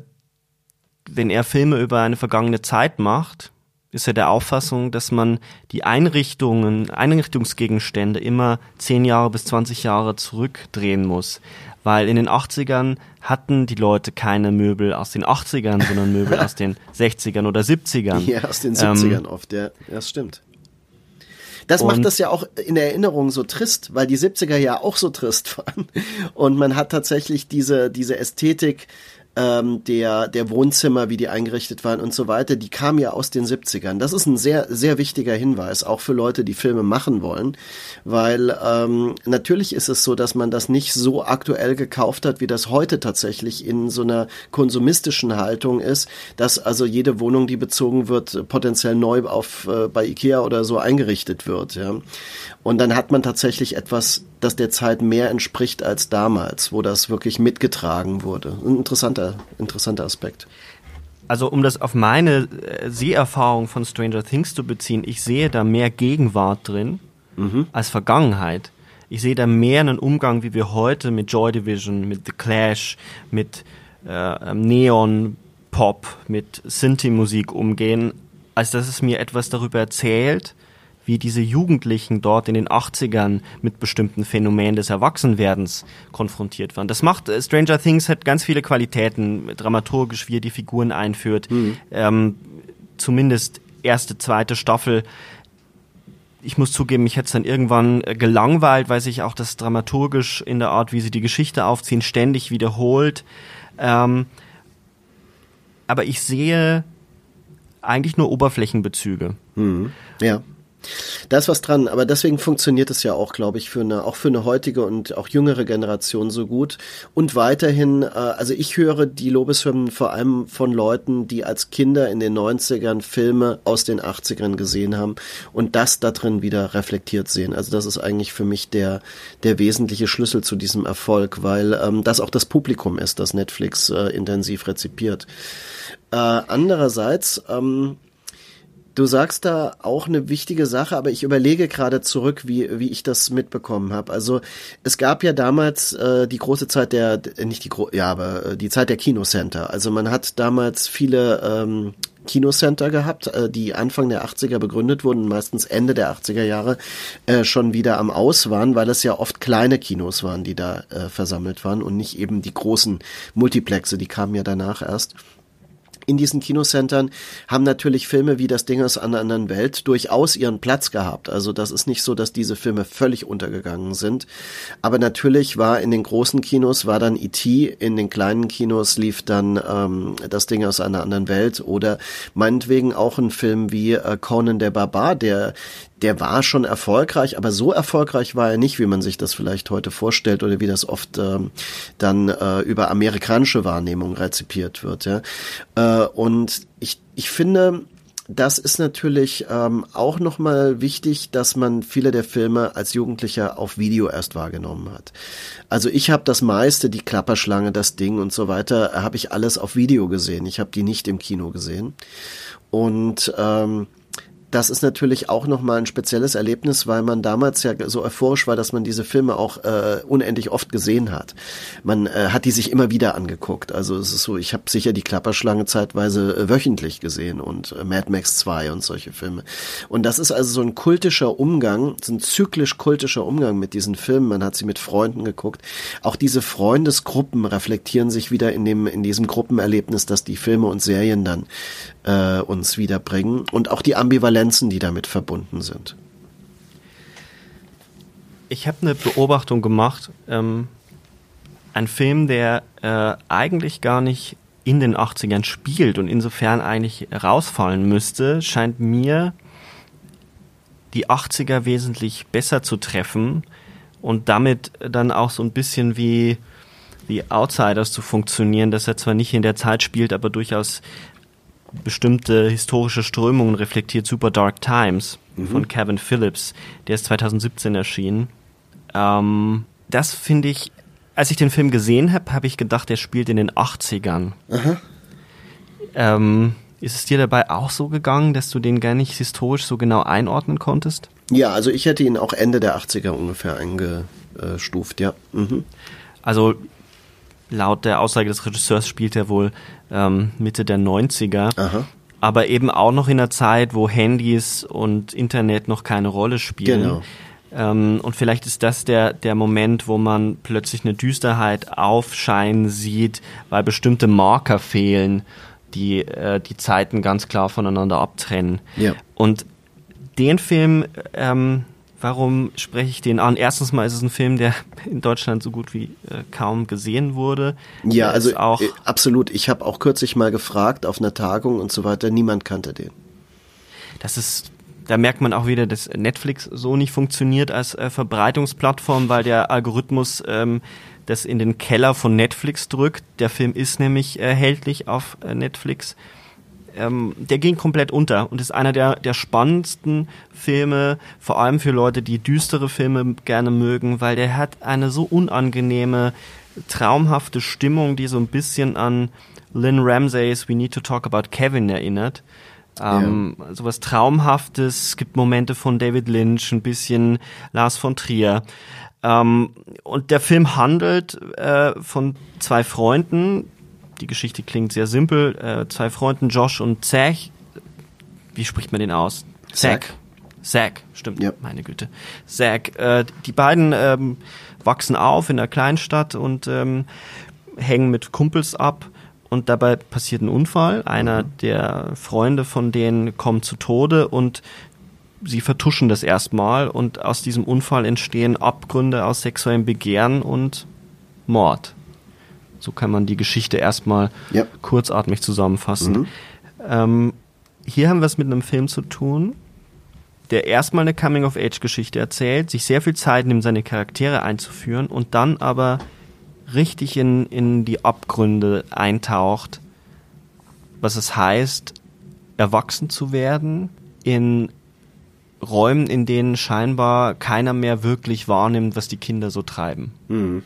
wenn er Filme über eine vergangene Zeit macht, ist er der Auffassung, dass man die Einrichtungen, Einrichtungsgegenstände immer zehn Jahre bis 20 Jahre zurückdrehen muss weil in den 80ern hatten die Leute keine Möbel aus den 80ern, sondern Möbel aus den 60ern oder 70ern. Ja, aus den 70ern ähm, oft, ja, das stimmt. Das macht das ja auch in Erinnerung so trist, weil die 70er ja auch so trist waren. Und man hat tatsächlich diese, diese Ästhetik ähm, der, der Wohnzimmer, wie die eingerichtet waren und so weiter, die kam ja aus den 70ern. Das ist ein sehr, sehr wichtiger Hinweis, auch für Leute, die Filme machen wollen, weil ähm, natürlich ist es so, dass man das nicht so aktuell gekauft hat, wie das heute tatsächlich in so einer konsumistischen Haltung ist, dass also jede Wohnung, die bezogen wird, potenziell neu auf äh, bei Ikea oder so eingerichtet wird. Ja. Und dann hat man tatsächlich etwas, das der Zeit mehr entspricht als damals, wo das wirklich mitgetragen wurde. Ein interessanter, interessanter Aspekt. Also um das auf meine äh, Seherfahrung von Stranger Things zu beziehen, ich sehe da mehr Gegenwart drin mhm. als Vergangenheit. Ich sehe da mehr einen Umgang, wie wir heute mit Joy Division, mit The Clash, mit äh, ähm, Neon Pop, mit Synthie-Musik umgehen, als dass es mir etwas darüber erzählt, wie diese Jugendlichen dort in den 80ern mit bestimmten Phänomenen des Erwachsenwerdens konfrontiert waren. Das macht äh, Stranger Things hat ganz viele Qualitäten, dramaturgisch, wie er die Figuren einführt. Mhm. Ähm, zumindest erste, zweite Staffel. Ich muss zugeben, mich hätte es dann irgendwann äh, gelangweilt, weil sich auch das dramaturgisch in der Art, wie sie die Geschichte aufziehen, ständig wiederholt. Ähm, aber ich sehe eigentlich nur Oberflächenbezüge. Mhm. Ja. Da ist was dran, aber deswegen funktioniert es ja auch, glaube ich, für eine, auch für eine heutige und auch jüngere Generation so gut. Und weiterhin, äh, also ich höre die Lobeshymnen vor allem von Leuten, die als Kinder in den 90ern Filme aus den 80ern gesehen haben und das da drin wieder reflektiert sehen. Also das ist eigentlich für mich der, der wesentliche Schlüssel zu diesem Erfolg, weil ähm, das auch das Publikum ist, das Netflix äh, intensiv rezipiert. Äh, andererseits, ähm, Du sagst da auch eine wichtige Sache, aber ich überlege gerade zurück, wie, wie ich das mitbekommen habe. Also es gab ja damals äh, die große Zeit der, nicht die Gro ja, aber äh, die Zeit der Kinocenter. Also man hat damals viele ähm, Kinocenter gehabt, äh, die Anfang der 80er begründet wurden, meistens Ende der 80er Jahre äh, schon wieder am Aus waren, weil es ja oft kleine Kinos waren, die da äh, versammelt waren und nicht eben die großen Multiplexe, die kamen ja danach erst in diesen Kinocentern haben natürlich Filme wie Das Ding aus einer anderen Welt durchaus ihren Platz gehabt. Also das ist nicht so, dass diese Filme völlig untergegangen sind. Aber natürlich war in den großen Kinos war dann E.T., in den kleinen Kinos lief dann ähm, Das Ding aus einer anderen Welt oder meinetwegen auch ein Film wie äh, Conan der Barbar, der der war schon erfolgreich, aber so erfolgreich war er nicht, wie man sich das vielleicht heute vorstellt oder wie das oft ähm, dann äh, über amerikanische Wahrnehmung rezipiert wird. Ja? Äh, und ich, ich finde, das ist natürlich ähm, auch nochmal wichtig, dass man viele der Filme als Jugendlicher auf Video erst wahrgenommen hat. Also ich habe das meiste, die Klapperschlange, das Ding und so weiter, habe ich alles auf Video gesehen. Ich habe die nicht im Kino gesehen. Und ähm, das ist natürlich auch nochmal ein spezielles Erlebnis, weil man damals ja so euphorisch war, dass man diese Filme auch äh, unendlich oft gesehen hat. Man äh, hat die sich immer wieder angeguckt. Also es ist so, ich habe sicher die Klapperschlange zeitweise äh, wöchentlich gesehen und äh, Mad Max 2 und solche Filme. Und das ist also so ein kultischer Umgang, so ein zyklisch kultischer Umgang mit diesen Filmen. Man hat sie mit Freunden geguckt. Auch diese Freundesgruppen reflektieren sich wieder in dem in diesem Gruppenerlebnis, dass die Filme und Serien dann äh, uns wiederbringen und auch die Ambivalenzen, die damit verbunden sind. Ich habe eine Beobachtung gemacht. Ähm, ein Film, der äh, eigentlich gar nicht in den 80ern spielt und insofern eigentlich rausfallen müsste, scheint mir die 80er wesentlich besser zu treffen und damit dann auch so ein bisschen wie wie Outsiders zu funktionieren, dass er zwar nicht in der Zeit spielt, aber durchaus bestimmte historische Strömungen reflektiert Super Dark Times mhm. von Kevin Phillips. Der ist 2017 erschienen. Ähm, das finde ich, als ich den Film gesehen habe, habe ich gedacht, der spielt in den 80ern. Ähm, ist es dir dabei auch so gegangen, dass du den gar nicht historisch so genau einordnen konntest? Ja, also ich hätte ihn auch Ende der 80er ungefähr eingestuft, ja. Mhm. Also laut der Aussage des Regisseurs spielt er wohl ähm, Mitte der 90er. Aha. Aber eben auch noch in einer Zeit, wo Handys und Internet noch keine Rolle spielen. Genau. Ähm, und vielleicht ist das der, der Moment, wo man plötzlich eine Düsterheit aufscheinen sieht, weil bestimmte Marker fehlen, die äh, die Zeiten ganz klar voneinander abtrennen. Ja. Und den Film ähm, Warum spreche ich den an? Erstens mal ist es ein Film, der in Deutschland so gut wie äh, kaum gesehen wurde. Ja, also auch äh, absolut. Ich habe auch kürzlich mal gefragt auf einer Tagung und so weiter. Niemand kannte den. Das ist da merkt man auch wieder, dass Netflix so nicht funktioniert als äh, Verbreitungsplattform, weil der Algorithmus ähm, das in den Keller von Netflix drückt. Der Film ist nämlich erhältlich auf äh, Netflix ähm, der ging komplett unter und ist einer der, der spannendsten Filme, vor allem für Leute, die düstere Filme gerne mögen, weil der hat eine so unangenehme, traumhafte Stimmung, die so ein bisschen an Lynn Ramsays We Need to Talk About Kevin erinnert. Ähm, ja. Sowas Traumhaftes, es gibt Momente von David Lynch, ein bisschen Lars von Trier. Ähm, und der Film handelt äh, von zwei Freunden, die Geschichte klingt sehr simpel. Äh, zwei Freunden, Josh und Zach. Wie spricht man den aus? Zach. Zach, stimmt, ja. meine Güte. Zach. Äh, die beiden ähm, wachsen auf in einer Kleinstadt und ähm, hängen mit Kumpels ab. Und dabei passiert ein Unfall. Einer mhm. der Freunde von denen kommt zu Tode und sie vertuschen das erstmal. Und aus diesem Unfall entstehen Abgründe aus sexuellem Begehren und Mord. So kann man die Geschichte erstmal ja. kurzatmig zusammenfassen. Mhm. Ähm, hier haben wir es mit einem Film zu tun, der erstmal eine Coming-of-Age-Geschichte erzählt, sich sehr viel Zeit nimmt, seine Charaktere einzuführen und dann aber richtig in, in die Abgründe eintaucht, was es heißt, erwachsen zu werden in Räumen, in denen scheinbar keiner mehr wirklich wahrnimmt, was die Kinder so treiben. Mhm.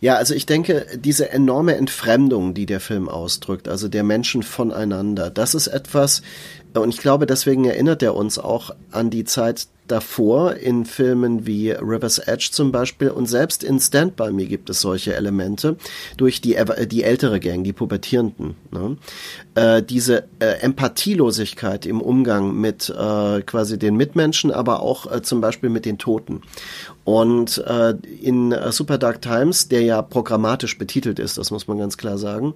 Ja, also ich denke, diese enorme Entfremdung, die der Film ausdrückt, also der Menschen voneinander, das ist etwas, und ich glaube, deswegen erinnert er uns auch an die Zeit davor in Filmen wie River's Edge zum Beispiel und selbst in Stand By Me gibt es solche Elemente durch die, die ältere Gang, die Pubertierenden. Ne? Äh, diese äh, Empathielosigkeit im Umgang mit äh, quasi den Mitmenschen, aber auch äh, zum Beispiel mit den Toten. Und äh, in äh, Super Dark Times, der ja programmatisch betitelt ist, das muss man ganz klar sagen,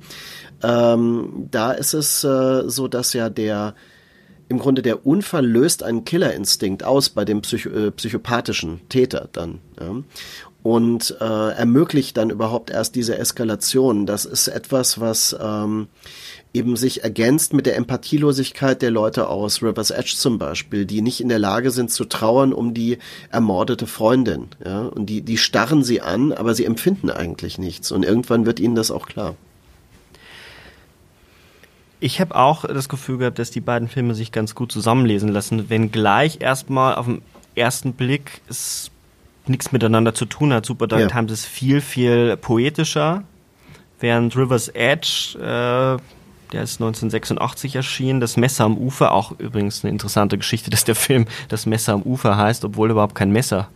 ähm, da ist es äh, so, dass ja der im Grunde der Unfall löst einen Killerinstinkt aus bei dem Psycho äh, psychopathischen Täter dann. Ja. Und äh, ermöglicht dann überhaupt erst diese Eskalation. Das ist etwas, was ähm, eben sich ergänzt mit der Empathielosigkeit der Leute aus River's Edge zum Beispiel, die nicht in der Lage sind zu trauern um die ermordete Freundin. Ja? Und die, die starren sie an, aber sie empfinden eigentlich nichts. Und irgendwann wird ihnen das auch klar. Ich habe auch das Gefühl gehabt, dass die beiden Filme sich ganz gut zusammenlesen lassen, wenngleich erstmal auf den ersten Blick es nichts miteinander zu tun hat. Super Dark ja. Times ist viel, viel poetischer, während River's Edge äh, der ist 1986 erschienen. Das Messer am Ufer, auch übrigens eine interessante Geschichte, dass der Film das Messer am Ufer heißt, obwohl überhaupt kein Messer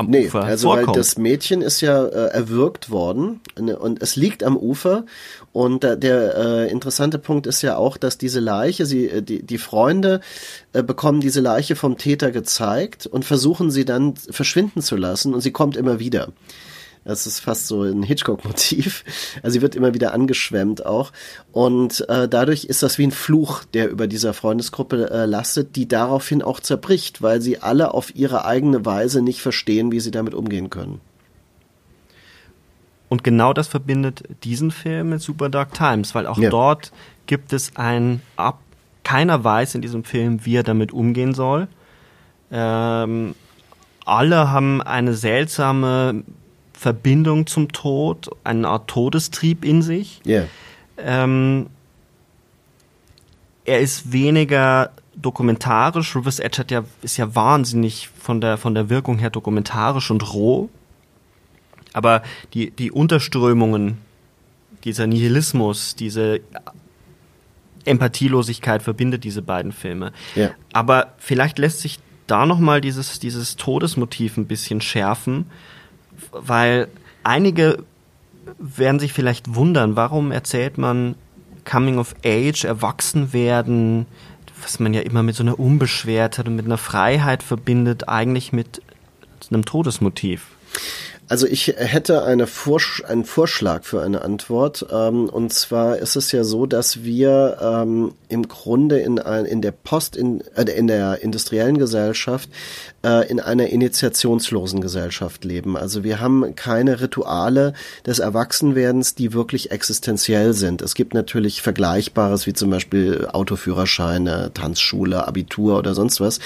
am nee, Ufer also vorkommt. Weil das Mädchen ist ja äh, erwürgt worden ne, und es liegt am Ufer. Und äh, der äh, interessante Punkt ist ja auch, dass diese Leiche, sie, äh, die, die Freunde äh, bekommen diese Leiche vom Täter gezeigt und versuchen sie dann verschwinden zu lassen und sie kommt immer wieder. Das ist fast so ein Hitchcock-Motiv. Also sie wird immer wieder angeschwemmt auch. Und äh, dadurch ist das wie ein Fluch, der über dieser Freundesgruppe äh, lastet, die daraufhin auch zerbricht, weil sie alle auf ihre eigene Weise nicht verstehen, wie sie damit umgehen können. Und genau das verbindet diesen Film mit Super Dark Times, weil auch ja. dort gibt es ein Ab. Keiner weiß in diesem Film, wie er damit umgehen soll. Ähm, alle haben eine seltsame Verbindung zum Tod, eine Art Todestrieb in sich. Yeah. Ähm, er ist weniger dokumentarisch. Rivers Edge hat ja, ist ja wahnsinnig von der, von der Wirkung her dokumentarisch und roh. Aber die, die Unterströmungen, dieser Nihilismus, diese Empathielosigkeit verbindet diese beiden Filme. Ja. Aber vielleicht lässt sich da nochmal dieses, dieses Todesmotiv ein bisschen schärfen weil einige werden sich vielleicht wundern, warum erzählt man Coming of Age, erwachsen werden, was man ja immer mit so einer Unbeschwertheit und mit einer Freiheit verbindet, eigentlich mit einem Todesmotiv. Also ich hätte eine Vorsch einen Vorschlag für eine Antwort. Ähm, und zwar ist es ja so, dass wir ähm, im Grunde in, ein, in der Post, in, äh, in der industriellen Gesellschaft in einer initiationslosen Gesellschaft leben. Also wir haben keine Rituale des Erwachsenwerdens, die wirklich existenziell sind. Es gibt natürlich Vergleichbares wie zum Beispiel Autoführerscheine, Tanzschule, Abitur oder sonst was.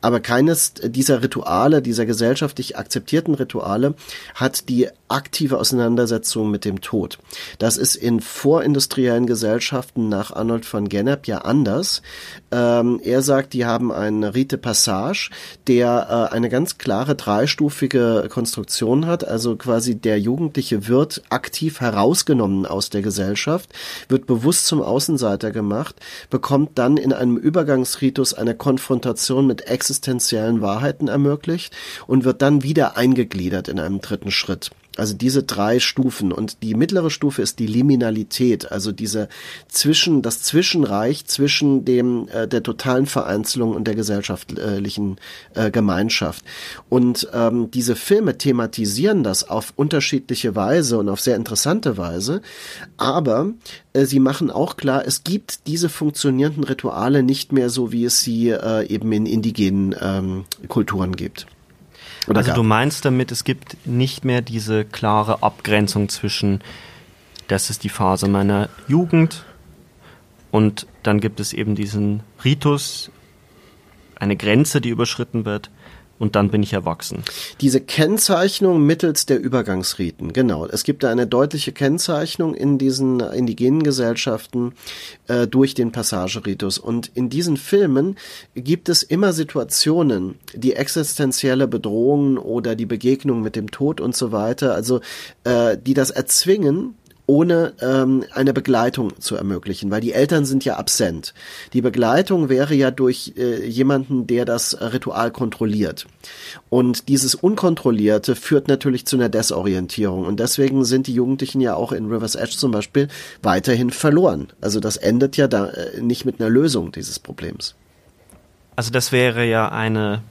Aber keines dieser Rituale, dieser gesellschaftlich akzeptierten Rituale hat die aktive Auseinandersetzung mit dem Tod. Das ist in vorindustriellen Gesellschaften nach Arnold von Gennep ja anders. Ähm, er sagt, die haben einen Rite Passage, der äh, eine ganz klare dreistufige Konstruktion hat. Also quasi der Jugendliche wird aktiv herausgenommen aus der Gesellschaft, wird bewusst zum Außenseiter gemacht, bekommt dann in einem Übergangsritus eine Konfrontation mit existenziellen Wahrheiten ermöglicht und wird dann wieder eingegliedert in einem dritten Schritt. Also diese drei Stufen und die mittlere Stufe ist die Liminalität, also diese zwischen das Zwischenreich zwischen dem äh, der totalen Vereinzelung und der gesellschaftlichen äh, Gemeinschaft. Und ähm, diese Filme thematisieren das auf unterschiedliche Weise und auf sehr interessante Weise, aber äh, sie machen auch klar, es gibt diese funktionierenden Rituale nicht mehr so, wie es sie äh, eben in indigenen ähm, Kulturen gibt. Oder also du meinst damit, es gibt nicht mehr diese klare Abgrenzung zwischen, das ist die Phase meiner Jugend und dann gibt es eben diesen Ritus, eine Grenze, die überschritten wird und dann bin ich erwachsen. Diese Kennzeichnung mittels der Übergangsriten, genau. Es gibt da eine deutliche Kennzeichnung in diesen indigenen Gesellschaften äh, durch den Passageritus. Und in diesen Filmen gibt es immer Situationen, die existenzielle Bedrohungen oder die Begegnung mit dem Tod und so weiter, also äh, die das erzwingen, ohne ähm, eine Begleitung zu ermöglichen, weil die Eltern sind ja absent. Die Begleitung wäre ja durch äh, jemanden, der das Ritual kontrolliert. Und dieses Unkontrollierte führt natürlich zu einer Desorientierung. Und deswegen sind die Jugendlichen ja auch in River's Edge zum Beispiel weiterhin verloren. Also das endet ja da äh, nicht mit einer Lösung dieses Problems. Also das wäre ja eine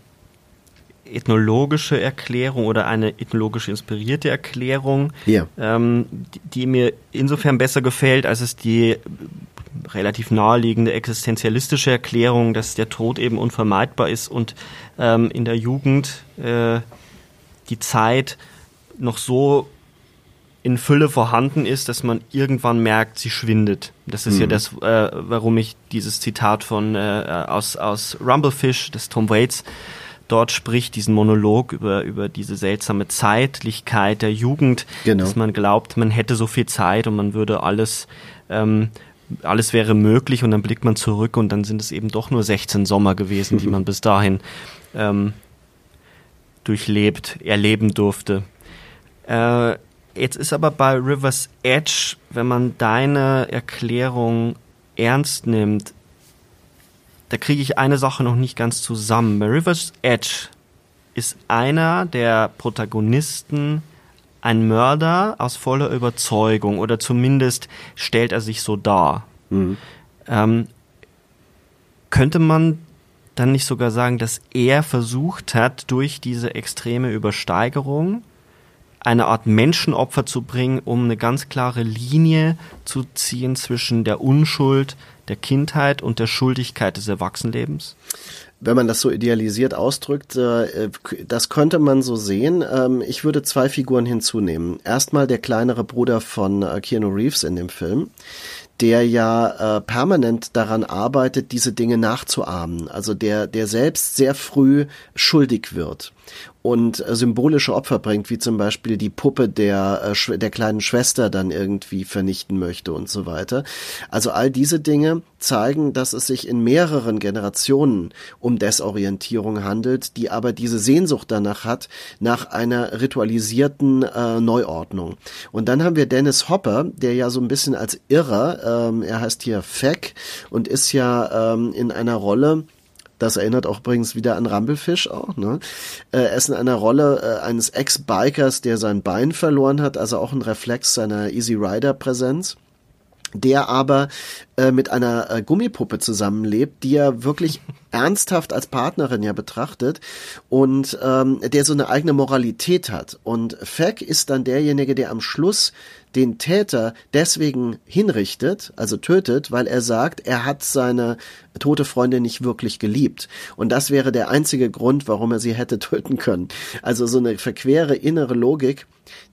ethnologische Erklärung oder eine ethnologisch inspirierte Erklärung, ja. ähm, die, die, mir insofern besser gefällt, als es die relativ naheliegende existenzialistische Erklärung, dass der Tod eben unvermeidbar ist und ähm, in der Jugend äh, die Zeit noch so in Fülle vorhanden ist, dass man irgendwann merkt, sie schwindet. Das ist mhm. ja das, äh, warum ich dieses Zitat von äh, aus, aus Rumblefish des Tom Waits dort spricht, diesen Monolog über, über diese seltsame Zeitlichkeit der Jugend, genau. dass man glaubt, man hätte so viel Zeit und man würde alles, ähm, alles wäre möglich und dann blickt man zurück und dann sind es eben doch nur 16 Sommer gewesen, die man bis dahin ähm, durchlebt, erleben durfte. Äh, Jetzt ist aber bei River's Edge, wenn man deine Erklärung ernst nimmt, da kriege ich eine Sache noch nicht ganz zusammen. Bei River's Edge ist einer der Protagonisten ein Mörder aus voller Überzeugung oder zumindest stellt er sich so dar. Mhm. Ähm, könnte man dann nicht sogar sagen, dass er versucht hat, durch diese extreme Übersteigerung eine Art Menschenopfer zu bringen, um eine ganz klare Linie zu ziehen zwischen der Unschuld der Kindheit und der Schuldigkeit des Erwachsenenlebens? wenn man das so idealisiert ausdrückt, äh, das könnte man so sehen. Ähm, ich würde zwei Figuren hinzunehmen. Erstmal der kleinere Bruder von äh, Keanu Reeves in dem Film, der ja äh, permanent daran arbeitet, diese Dinge nachzuahmen. Also der, der selbst sehr früh schuldig wird und äh, symbolische Opfer bringt, wie zum Beispiel die Puppe der, äh, der kleinen Schwester dann irgendwie vernichten möchte und so weiter. Also all diese Dinge zeigen, dass es sich in mehreren Generationen um Desorientierung handelt, die aber diese Sehnsucht danach hat, nach einer ritualisierten äh, Neuordnung. Und dann haben wir Dennis Hopper, der ja so ein bisschen als Irrer, ähm, er heißt hier Feck und ist ja ähm, in einer Rolle, das erinnert auch übrigens wieder an Rumblefish auch. Ne? Äh, er ist in einer Rolle äh, eines Ex-Bikers, der sein Bein verloren hat, also auch ein Reflex seiner Easy Rider-Präsenz der aber äh, mit einer äh, Gummipuppe zusammenlebt, die er wirklich ernsthaft als Partnerin ja betrachtet und ähm, der so eine eigene Moralität hat. Und Feck ist dann derjenige, der am Schluss den Täter deswegen hinrichtet, also tötet, weil er sagt, er hat seine tote Freundin nicht wirklich geliebt. Und das wäre der einzige Grund, warum er sie hätte töten können. Also so eine verquere innere Logik,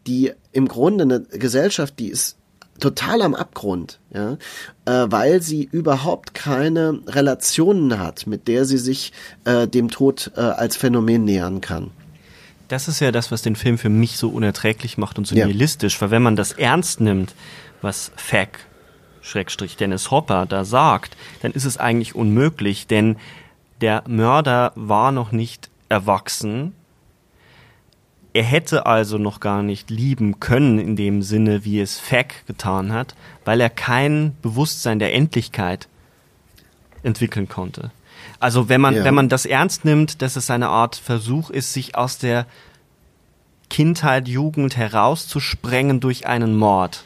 die im Grunde eine Gesellschaft, die ist total am Abgrund, ja, äh, weil sie überhaupt keine Relationen hat, mit der sie sich äh, dem Tod äh, als Phänomen nähern kann. Das ist ja das, was den Film für mich so unerträglich macht und so ja. nihilistisch, weil wenn man das ernst nimmt, was Fack, Schrägstrich Dennis Hopper da sagt, dann ist es eigentlich unmöglich, denn der Mörder war noch nicht erwachsen, er hätte also noch gar nicht lieben können in dem Sinne, wie es Fack getan hat, weil er kein Bewusstsein der Endlichkeit entwickeln konnte. Also wenn man, ja. wenn man das ernst nimmt, dass es eine Art Versuch ist, sich aus der Kindheit, Jugend herauszusprengen durch einen Mord,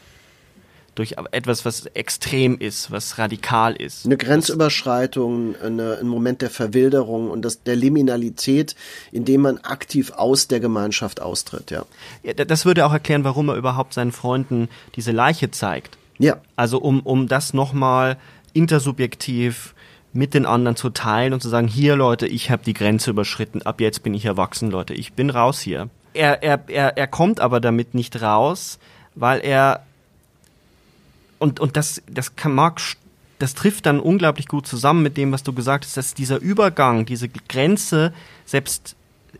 durch etwas, was extrem ist, was radikal ist. Eine Grenzüberschreitung, eine, ein Moment der Verwilderung und das, der Liminalität, indem man aktiv aus der Gemeinschaft austritt, ja. ja. Das würde auch erklären, warum er überhaupt seinen Freunden diese Leiche zeigt. Ja. Also um, um das nochmal intersubjektiv mit den anderen zu teilen und zu sagen, hier Leute, ich habe die Grenze überschritten, ab jetzt bin ich erwachsen, Leute, ich bin raus hier. Er, er, er, er kommt aber damit nicht raus, weil er und, und das, das kann, mag, das trifft dann unglaublich gut zusammen mit dem, was du gesagt hast, dass dieser Übergang, diese Grenze, selbst,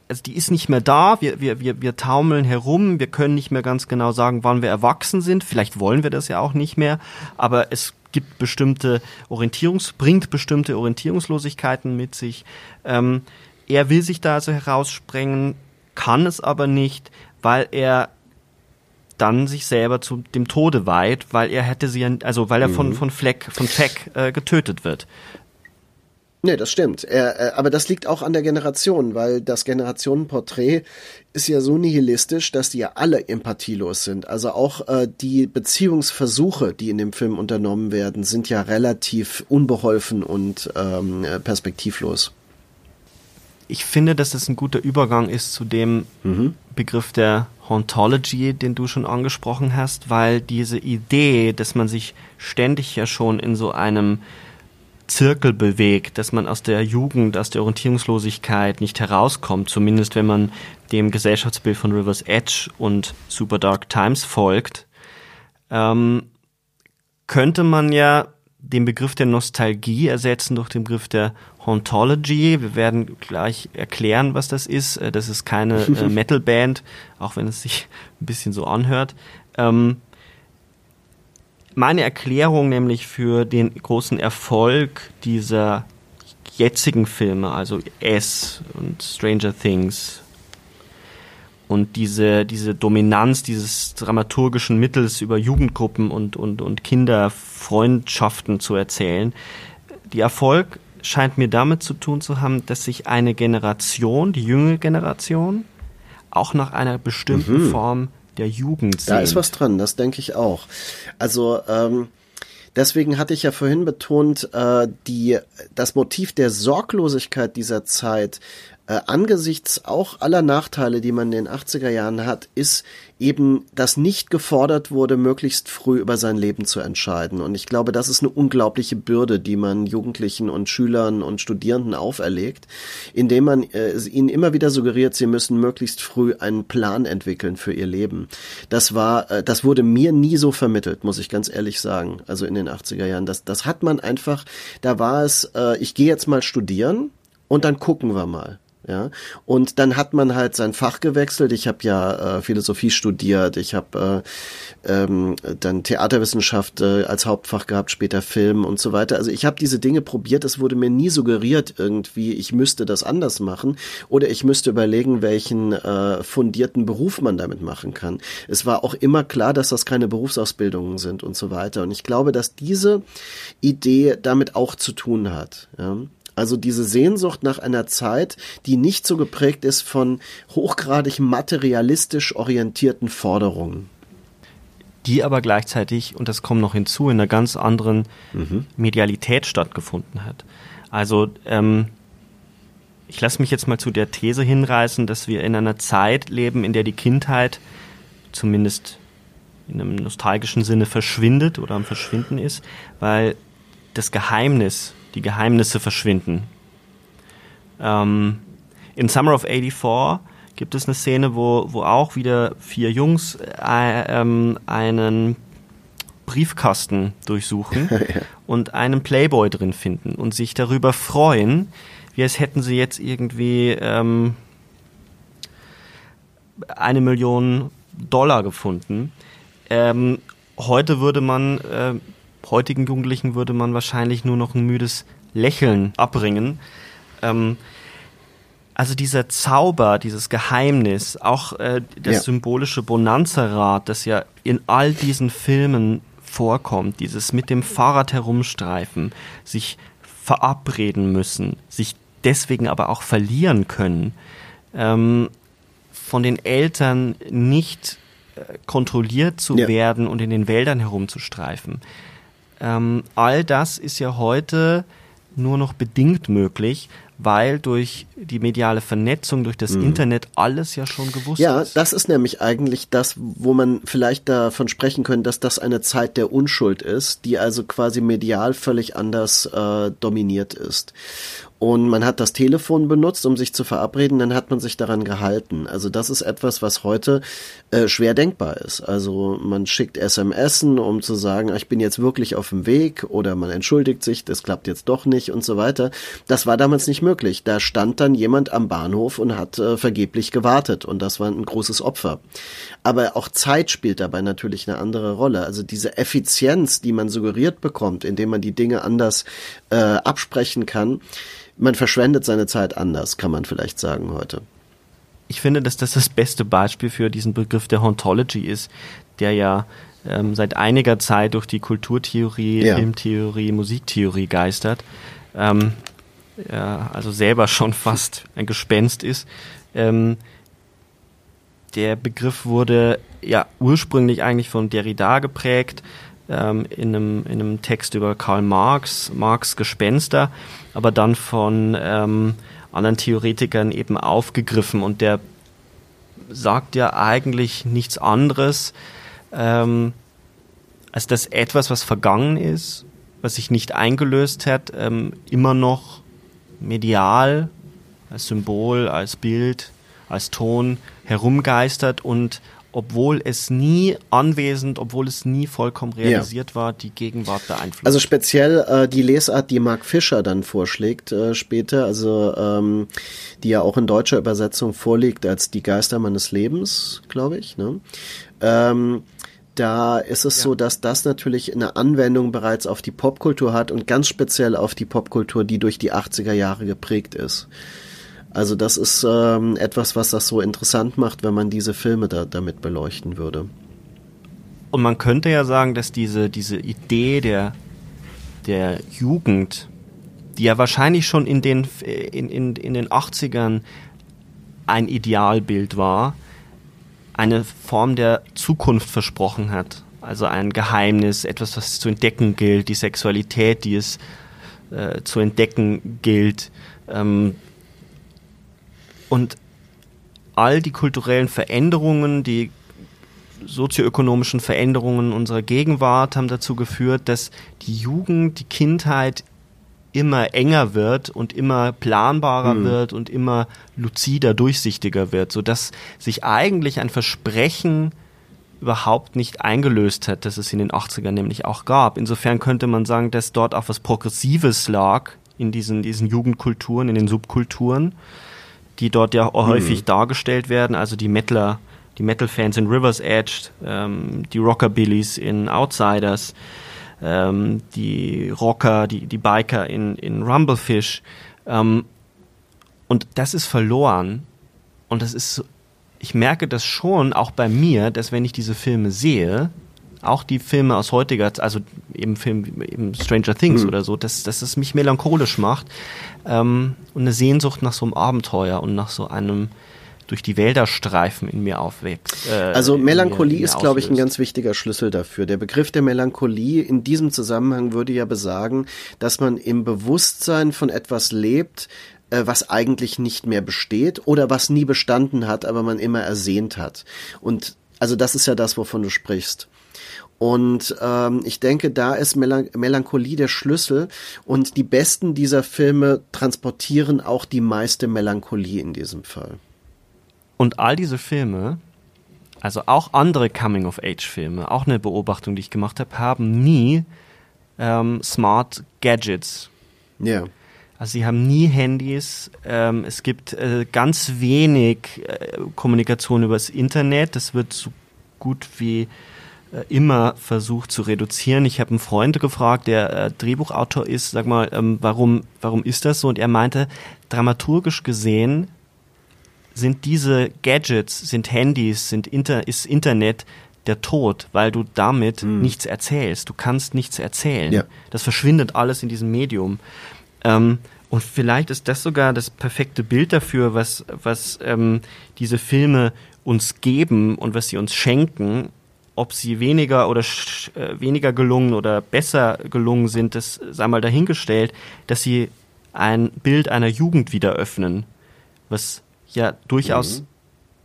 also die ist nicht mehr da, wir, wir, wir, wir taumeln herum, wir können nicht mehr ganz genau sagen, wann wir erwachsen sind, vielleicht wollen wir das ja auch nicht mehr, aber es gibt bestimmte Orientierungs, bringt bestimmte Orientierungslosigkeiten mit sich. Ähm, er will sich da also heraussprengen, kann es aber nicht, weil er dann sich selber zu dem Tode weiht, weil er hätte sie, also weil er mhm. von von Fleck von Fleck äh, getötet wird. Nee, das stimmt. Äh, aber das liegt auch an der Generation, weil das Generationenporträt ist ja so nihilistisch, dass die ja alle empathielos sind. Also auch äh, die Beziehungsversuche, die in dem Film unternommen werden, sind ja relativ unbeholfen und ähm, perspektivlos. Ich finde, dass das ein guter Übergang ist zu dem mhm. Begriff der Hauntology, den du schon angesprochen hast, weil diese Idee, dass man sich ständig ja schon in so einem Zirkel bewegt, dass man aus der Jugend, aus der Orientierungslosigkeit nicht herauskommt, zumindest wenn man dem Gesellschaftsbild von Rivers Edge und Super Dark Times folgt, ähm, könnte man ja den Begriff der Nostalgie ersetzen durch den Begriff der Hauntology. Wir werden gleich erklären, was das ist. Äh, das ist keine äh, Metalband, auch wenn es sich ein bisschen so anhört. Ähm, meine Erklärung nämlich für den großen Erfolg dieser jetzigen Filme, also S und Stranger Things und diese, diese Dominanz dieses dramaturgischen Mittels über Jugendgruppen und, und, und Kinderfreundschaften zu erzählen. Die Erfolg scheint mir damit zu tun zu haben, dass sich eine Generation, die jüngere Generation, auch nach einer bestimmten mhm. Form der Jugend sehen. Da ist was dran, das denke ich auch. Also ähm, deswegen hatte ich ja vorhin betont, äh, die das Motiv der Sorglosigkeit dieser Zeit äh, angesichts auch aller Nachteile, die man in den 80er Jahren hat, ist eben, dass nicht gefordert wurde, möglichst früh über sein Leben zu entscheiden. Und ich glaube, das ist eine unglaubliche Bürde, die man Jugendlichen und Schülern und Studierenden auferlegt, indem man äh, ihnen immer wieder suggeriert, sie müssen möglichst früh einen Plan entwickeln für ihr Leben. Das war, äh, das wurde mir nie so vermittelt, muss ich ganz ehrlich sagen. Also in den 80er Jahren. Das, das hat man einfach, da war es, äh, ich gehe jetzt mal studieren und dann gucken wir mal. Ja, und dann hat man halt sein Fach gewechselt. Ich habe ja äh, Philosophie studiert, ich habe äh, ähm, dann Theaterwissenschaft äh, als Hauptfach gehabt, später Film und so weiter. Also ich habe diese Dinge probiert. Es wurde mir nie suggeriert irgendwie, ich müsste das anders machen oder ich müsste überlegen, welchen äh, fundierten Beruf man damit machen kann. Es war auch immer klar, dass das keine Berufsausbildungen sind und so weiter. Und ich glaube, dass diese Idee damit auch zu tun hat. Ja. Also diese Sehnsucht nach einer Zeit, die nicht so geprägt ist von hochgradig materialistisch orientierten Forderungen. Die aber gleichzeitig, und das kommt noch hinzu, in einer ganz anderen mhm. Medialität stattgefunden hat. Also ähm, ich lasse mich jetzt mal zu der These hinreißen, dass wir in einer Zeit leben, in der die Kindheit zumindest in einem nostalgischen Sinne verschwindet oder am Verschwinden ist, weil das Geheimnis die Geheimnisse verschwinden. Ähm, in Summer of 84 gibt es eine Szene, wo, wo auch wieder vier Jungs äh, ähm, einen Briefkasten durchsuchen ja. und einen Playboy drin finden und sich darüber freuen, wie als hätten sie jetzt irgendwie ähm, eine Million Dollar gefunden. Ähm, heute würde man äh, heutigen Jugendlichen würde man wahrscheinlich nur noch ein müdes Lächeln abbringen. Ähm, also dieser Zauber, dieses Geheimnis, auch äh, das ja. symbolische Bonanza-Rad, das ja in all diesen Filmen vorkommt, dieses mit dem Fahrrad herumstreifen, sich verabreden müssen, sich deswegen aber auch verlieren können, ähm, von den Eltern nicht äh, kontrolliert zu ja. werden und in den Wäldern herumzustreifen. Ähm, all das ist ja heute nur noch bedingt möglich, weil durch die mediale Vernetzung, durch das mhm. Internet alles ja schon gewusst ja, ist. Ja, das ist nämlich eigentlich das, wo man vielleicht davon sprechen könnte, dass das eine Zeit der Unschuld ist, die also quasi medial völlig anders äh, dominiert ist und man hat das Telefon benutzt, um sich zu verabreden, dann hat man sich daran gehalten. Also das ist etwas, was heute äh, schwer denkbar ist. Also man schickt SMS, um zu sagen, ich bin jetzt wirklich auf dem Weg oder man entschuldigt sich, das klappt jetzt doch nicht und so weiter. Das war damals nicht möglich. Da stand dann jemand am Bahnhof und hat äh, vergeblich gewartet und das war ein großes Opfer. Aber auch Zeit spielt dabei natürlich eine andere Rolle. Also diese Effizienz, die man suggeriert bekommt, indem man die Dinge anders äh, absprechen kann, man verschwendet seine Zeit anders, kann man vielleicht sagen heute. Ich finde, dass das das beste Beispiel für diesen Begriff der Hauntology ist, der ja ähm, seit einiger Zeit durch die Kulturtheorie, ja. Filmtheorie, Musiktheorie geistert. Ähm, ja, also selber schon fast ein Gespenst ist. Ähm, der Begriff wurde ja ursprünglich eigentlich von Derrida geprägt, ähm, in, einem, in einem Text über Karl Marx, Marx Gespenster, aber dann von ähm, anderen Theoretikern eben aufgegriffen. Und der sagt ja eigentlich nichts anderes, ähm, als dass etwas, was vergangen ist, was sich nicht eingelöst hat, ähm, immer noch medial als Symbol, als Bild, als Ton herumgeistert und obwohl es nie anwesend, obwohl es nie vollkommen realisiert ja. war, die Gegenwart beeinflusst. Also speziell äh, die Lesart, die Mark Fischer dann vorschlägt äh, später, also ähm, die ja auch in deutscher Übersetzung vorliegt als die Geister meines Lebens, glaube ich. Ne? Ähm, da ist es ja. so, dass das natürlich eine Anwendung bereits auf die Popkultur hat und ganz speziell auf die Popkultur, die durch die 80er Jahre geprägt ist. Also das ist ähm, etwas, was das so interessant macht, wenn man diese Filme da, damit beleuchten würde. Und man könnte ja sagen, dass diese, diese Idee der, der Jugend, die ja wahrscheinlich schon in den, in, in, in den 80ern ein Idealbild war, eine Form der Zukunft versprochen hat. Also ein Geheimnis, etwas, was zu entdecken gilt, die Sexualität, die es äh, zu entdecken gilt. Ähm, und all die kulturellen Veränderungen, die sozioökonomischen Veränderungen unserer Gegenwart haben dazu geführt, dass die Jugend, die Kindheit immer enger wird und immer planbarer mhm. wird und immer luzider, durchsichtiger wird, sodass sich eigentlich ein Versprechen überhaupt nicht eingelöst hat, das es in den 80ern nämlich auch gab. Insofern könnte man sagen, dass dort auch was Progressives lag in diesen, diesen Jugendkulturen, in den Subkulturen, die dort ja mhm. häufig dargestellt werden, also die Metaler, die Metal-Fans in River's Edge, ähm, die Rockabillys in Outsiders, ähm, die Rocker, die, die Biker in, in Rumblefish. Ähm, und das ist verloren. Und das ist, ich merke das schon auch bei mir, dass wenn ich diese Filme sehe, auch die Filme aus heutiger, also eben Film, eben Stranger Things mhm. oder so, dass, dass es mich melancholisch macht ähm, und eine Sehnsucht nach so einem Abenteuer und nach so einem durch die Wälder streifen in mir aufwächst. Äh, also Melancholie mir, ist, glaube ich, ein ganz wichtiger Schlüssel dafür. Der Begriff der Melancholie in diesem Zusammenhang würde ja besagen, dass man im Bewusstsein von etwas lebt, äh, was eigentlich nicht mehr besteht oder was nie bestanden hat, aber man immer ersehnt hat. Und also das ist ja das, wovon du sprichst. Und ähm, ich denke, da ist Melan Melancholie der Schlüssel und die besten dieser Filme transportieren auch die meiste Melancholie in diesem Fall. Und all diese Filme, also auch andere Coming-of-Age-Filme, auch eine Beobachtung, die ich gemacht habe, haben nie ähm, Smart Gadgets. Ja. Also sie haben nie Handys. Ähm, es gibt äh, ganz wenig äh, Kommunikation übers Internet. Das wird so gut wie immer versucht zu reduzieren. Ich habe einen Freund gefragt, der äh, Drehbuchautor ist, sag mal, ähm, warum, warum ist das so? Und er meinte, dramaturgisch gesehen sind diese Gadgets, sind Handys, sind Inter, ist Internet der Tod, weil du damit mhm. nichts erzählst. Du kannst nichts erzählen. Ja. Das verschwindet alles in diesem Medium. Ähm, und vielleicht ist das sogar das perfekte Bild dafür, was, was ähm, diese Filme uns geben und was sie uns schenken. Ob sie weniger oder äh, weniger gelungen oder besser gelungen sind, das sei mal dahingestellt, dass sie ein Bild einer Jugend wieder öffnen, was ja durchaus mhm.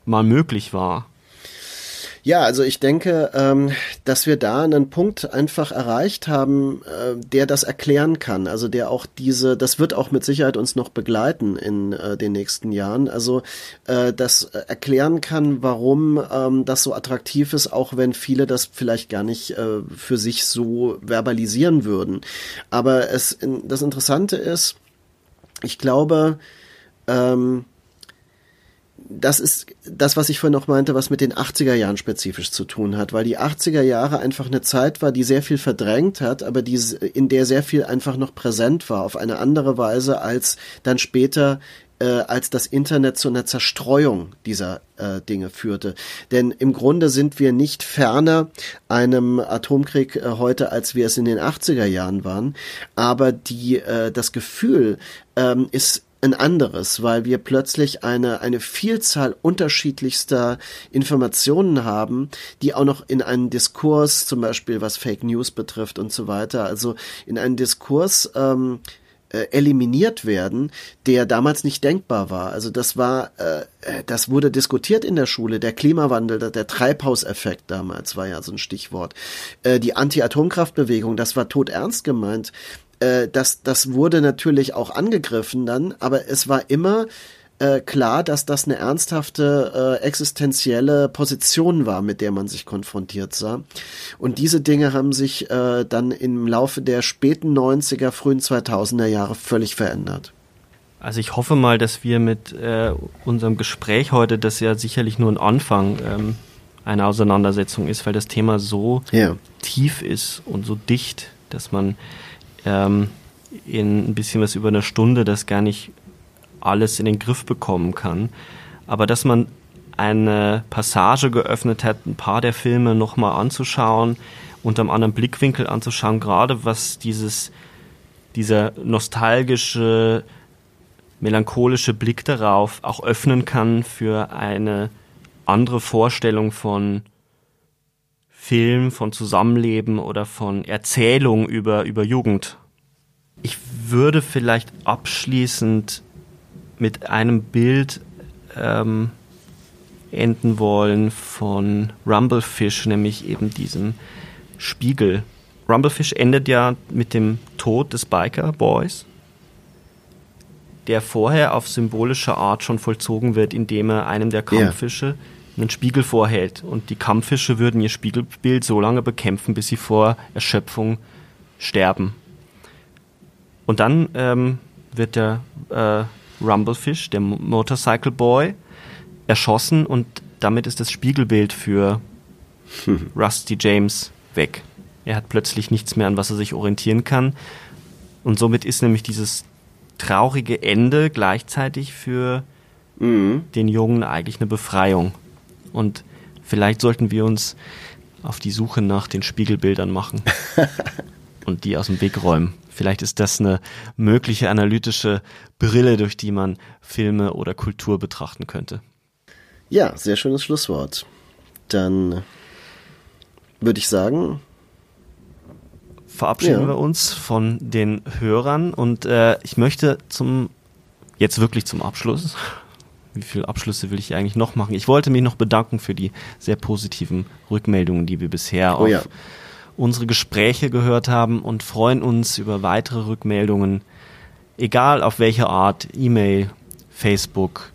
mal möglich war. Ja, also ich denke, ähm, dass wir da einen Punkt einfach erreicht haben, äh, der das erklären kann. Also der auch diese, das wird auch mit Sicherheit uns noch begleiten in äh, den nächsten Jahren. Also äh, das erklären kann, warum ähm, das so attraktiv ist, auch wenn viele das vielleicht gar nicht äh, für sich so verbalisieren würden. Aber es, das Interessante ist, ich glaube, ähm, das ist das, was ich vorhin noch meinte, was mit den 80er Jahren spezifisch zu tun hat, weil die 80er Jahre einfach eine Zeit war, die sehr viel verdrängt hat, aber die, in der sehr viel einfach noch präsent war, auf eine andere Weise als dann später äh, als das Internet zu einer Zerstreuung dieser äh, Dinge führte. Denn im Grunde sind wir nicht ferner einem Atomkrieg äh, heute, als wir es in den 80er Jahren waren. Aber die, äh, das Gefühl ähm, ist ein anderes, weil wir plötzlich eine, eine Vielzahl unterschiedlichster Informationen haben, die auch noch in einen Diskurs, zum Beispiel was Fake News betrifft und so weiter, also in einen Diskurs ähm, äh, eliminiert werden, der damals nicht denkbar war. Also das war, äh, das wurde diskutiert in der Schule. Der Klimawandel, der, der Treibhauseffekt damals war ja so ein Stichwort. Äh, die Anti-Atomkraftbewegung, das war tot ernst gemeint. Äh, das, das wurde natürlich auch angegriffen dann, aber es war immer äh, klar, dass das eine ernsthafte äh, existenzielle Position war, mit der man sich konfrontiert sah. Und diese Dinge haben sich äh, dann im Laufe der späten 90er, frühen 2000er Jahre völlig verändert. Also ich hoffe mal, dass wir mit äh, unserem Gespräch heute, das ja sicherlich nur ein Anfang ähm, einer Auseinandersetzung ist, weil das Thema so ja. tief ist und so dicht, dass man ähm, in ein bisschen was über eine Stunde das gar nicht alles in den Griff bekommen kann. Aber dass man eine Passage geöffnet hat, ein paar der Filme nochmal anzuschauen, unter einem anderen Blickwinkel anzuschauen, gerade was dieses, dieser nostalgische, melancholische Blick darauf auch öffnen kann für eine andere Vorstellung von Film, von Zusammenleben oder von Erzählung über, über Jugend. Ich würde vielleicht abschließend mit einem Bild ähm, enden wollen von Rumblefish, nämlich eben diesem Spiegel. Rumblefish endet ja mit dem Tod des Biker Boys, der vorher auf symbolische Art schon vollzogen wird, indem er einem der Kampffische yeah. Einen Spiegel vorhält. Und die Kampffische würden ihr Spiegelbild so lange bekämpfen, bis sie vor Erschöpfung sterben. Und dann ähm, wird der äh, Rumblefish, der Motorcycle Boy, erschossen und damit ist das Spiegelbild für Rusty James weg. Er hat plötzlich nichts mehr, an was er sich orientieren kann. Und somit ist nämlich dieses traurige Ende gleichzeitig für mhm. den Jungen eigentlich eine Befreiung. Und vielleicht sollten wir uns auf die Suche nach den Spiegelbildern machen und die aus dem Weg räumen. Vielleicht ist das eine mögliche analytische Brille, durch die man Filme oder Kultur betrachten könnte. Ja, sehr schönes Schlusswort. Dann würde ich sagen, verabschieden ja. wir uns von den Hörern und äh, ich möchte zum jetzt wirklich zum Abschluss. Wie viele Abschlüsse will ich eigentlich noch machen? Ich wollte mich noch bedanken für die sehr positiven Rückmeldungen, die wir bisher oh, auf ja unsere Gespräche gehört haben und freuen uns über weitere Rückmeldungen, egal auf welche Art, E-Mail, Facebook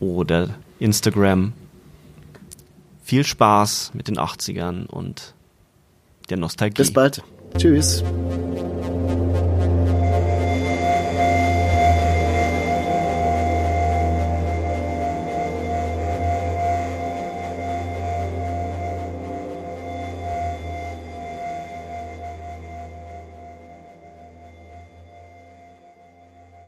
oder Instagram. Viel Spaß mit den 80ern und der Nostalgie. Bis bald. Tschüss.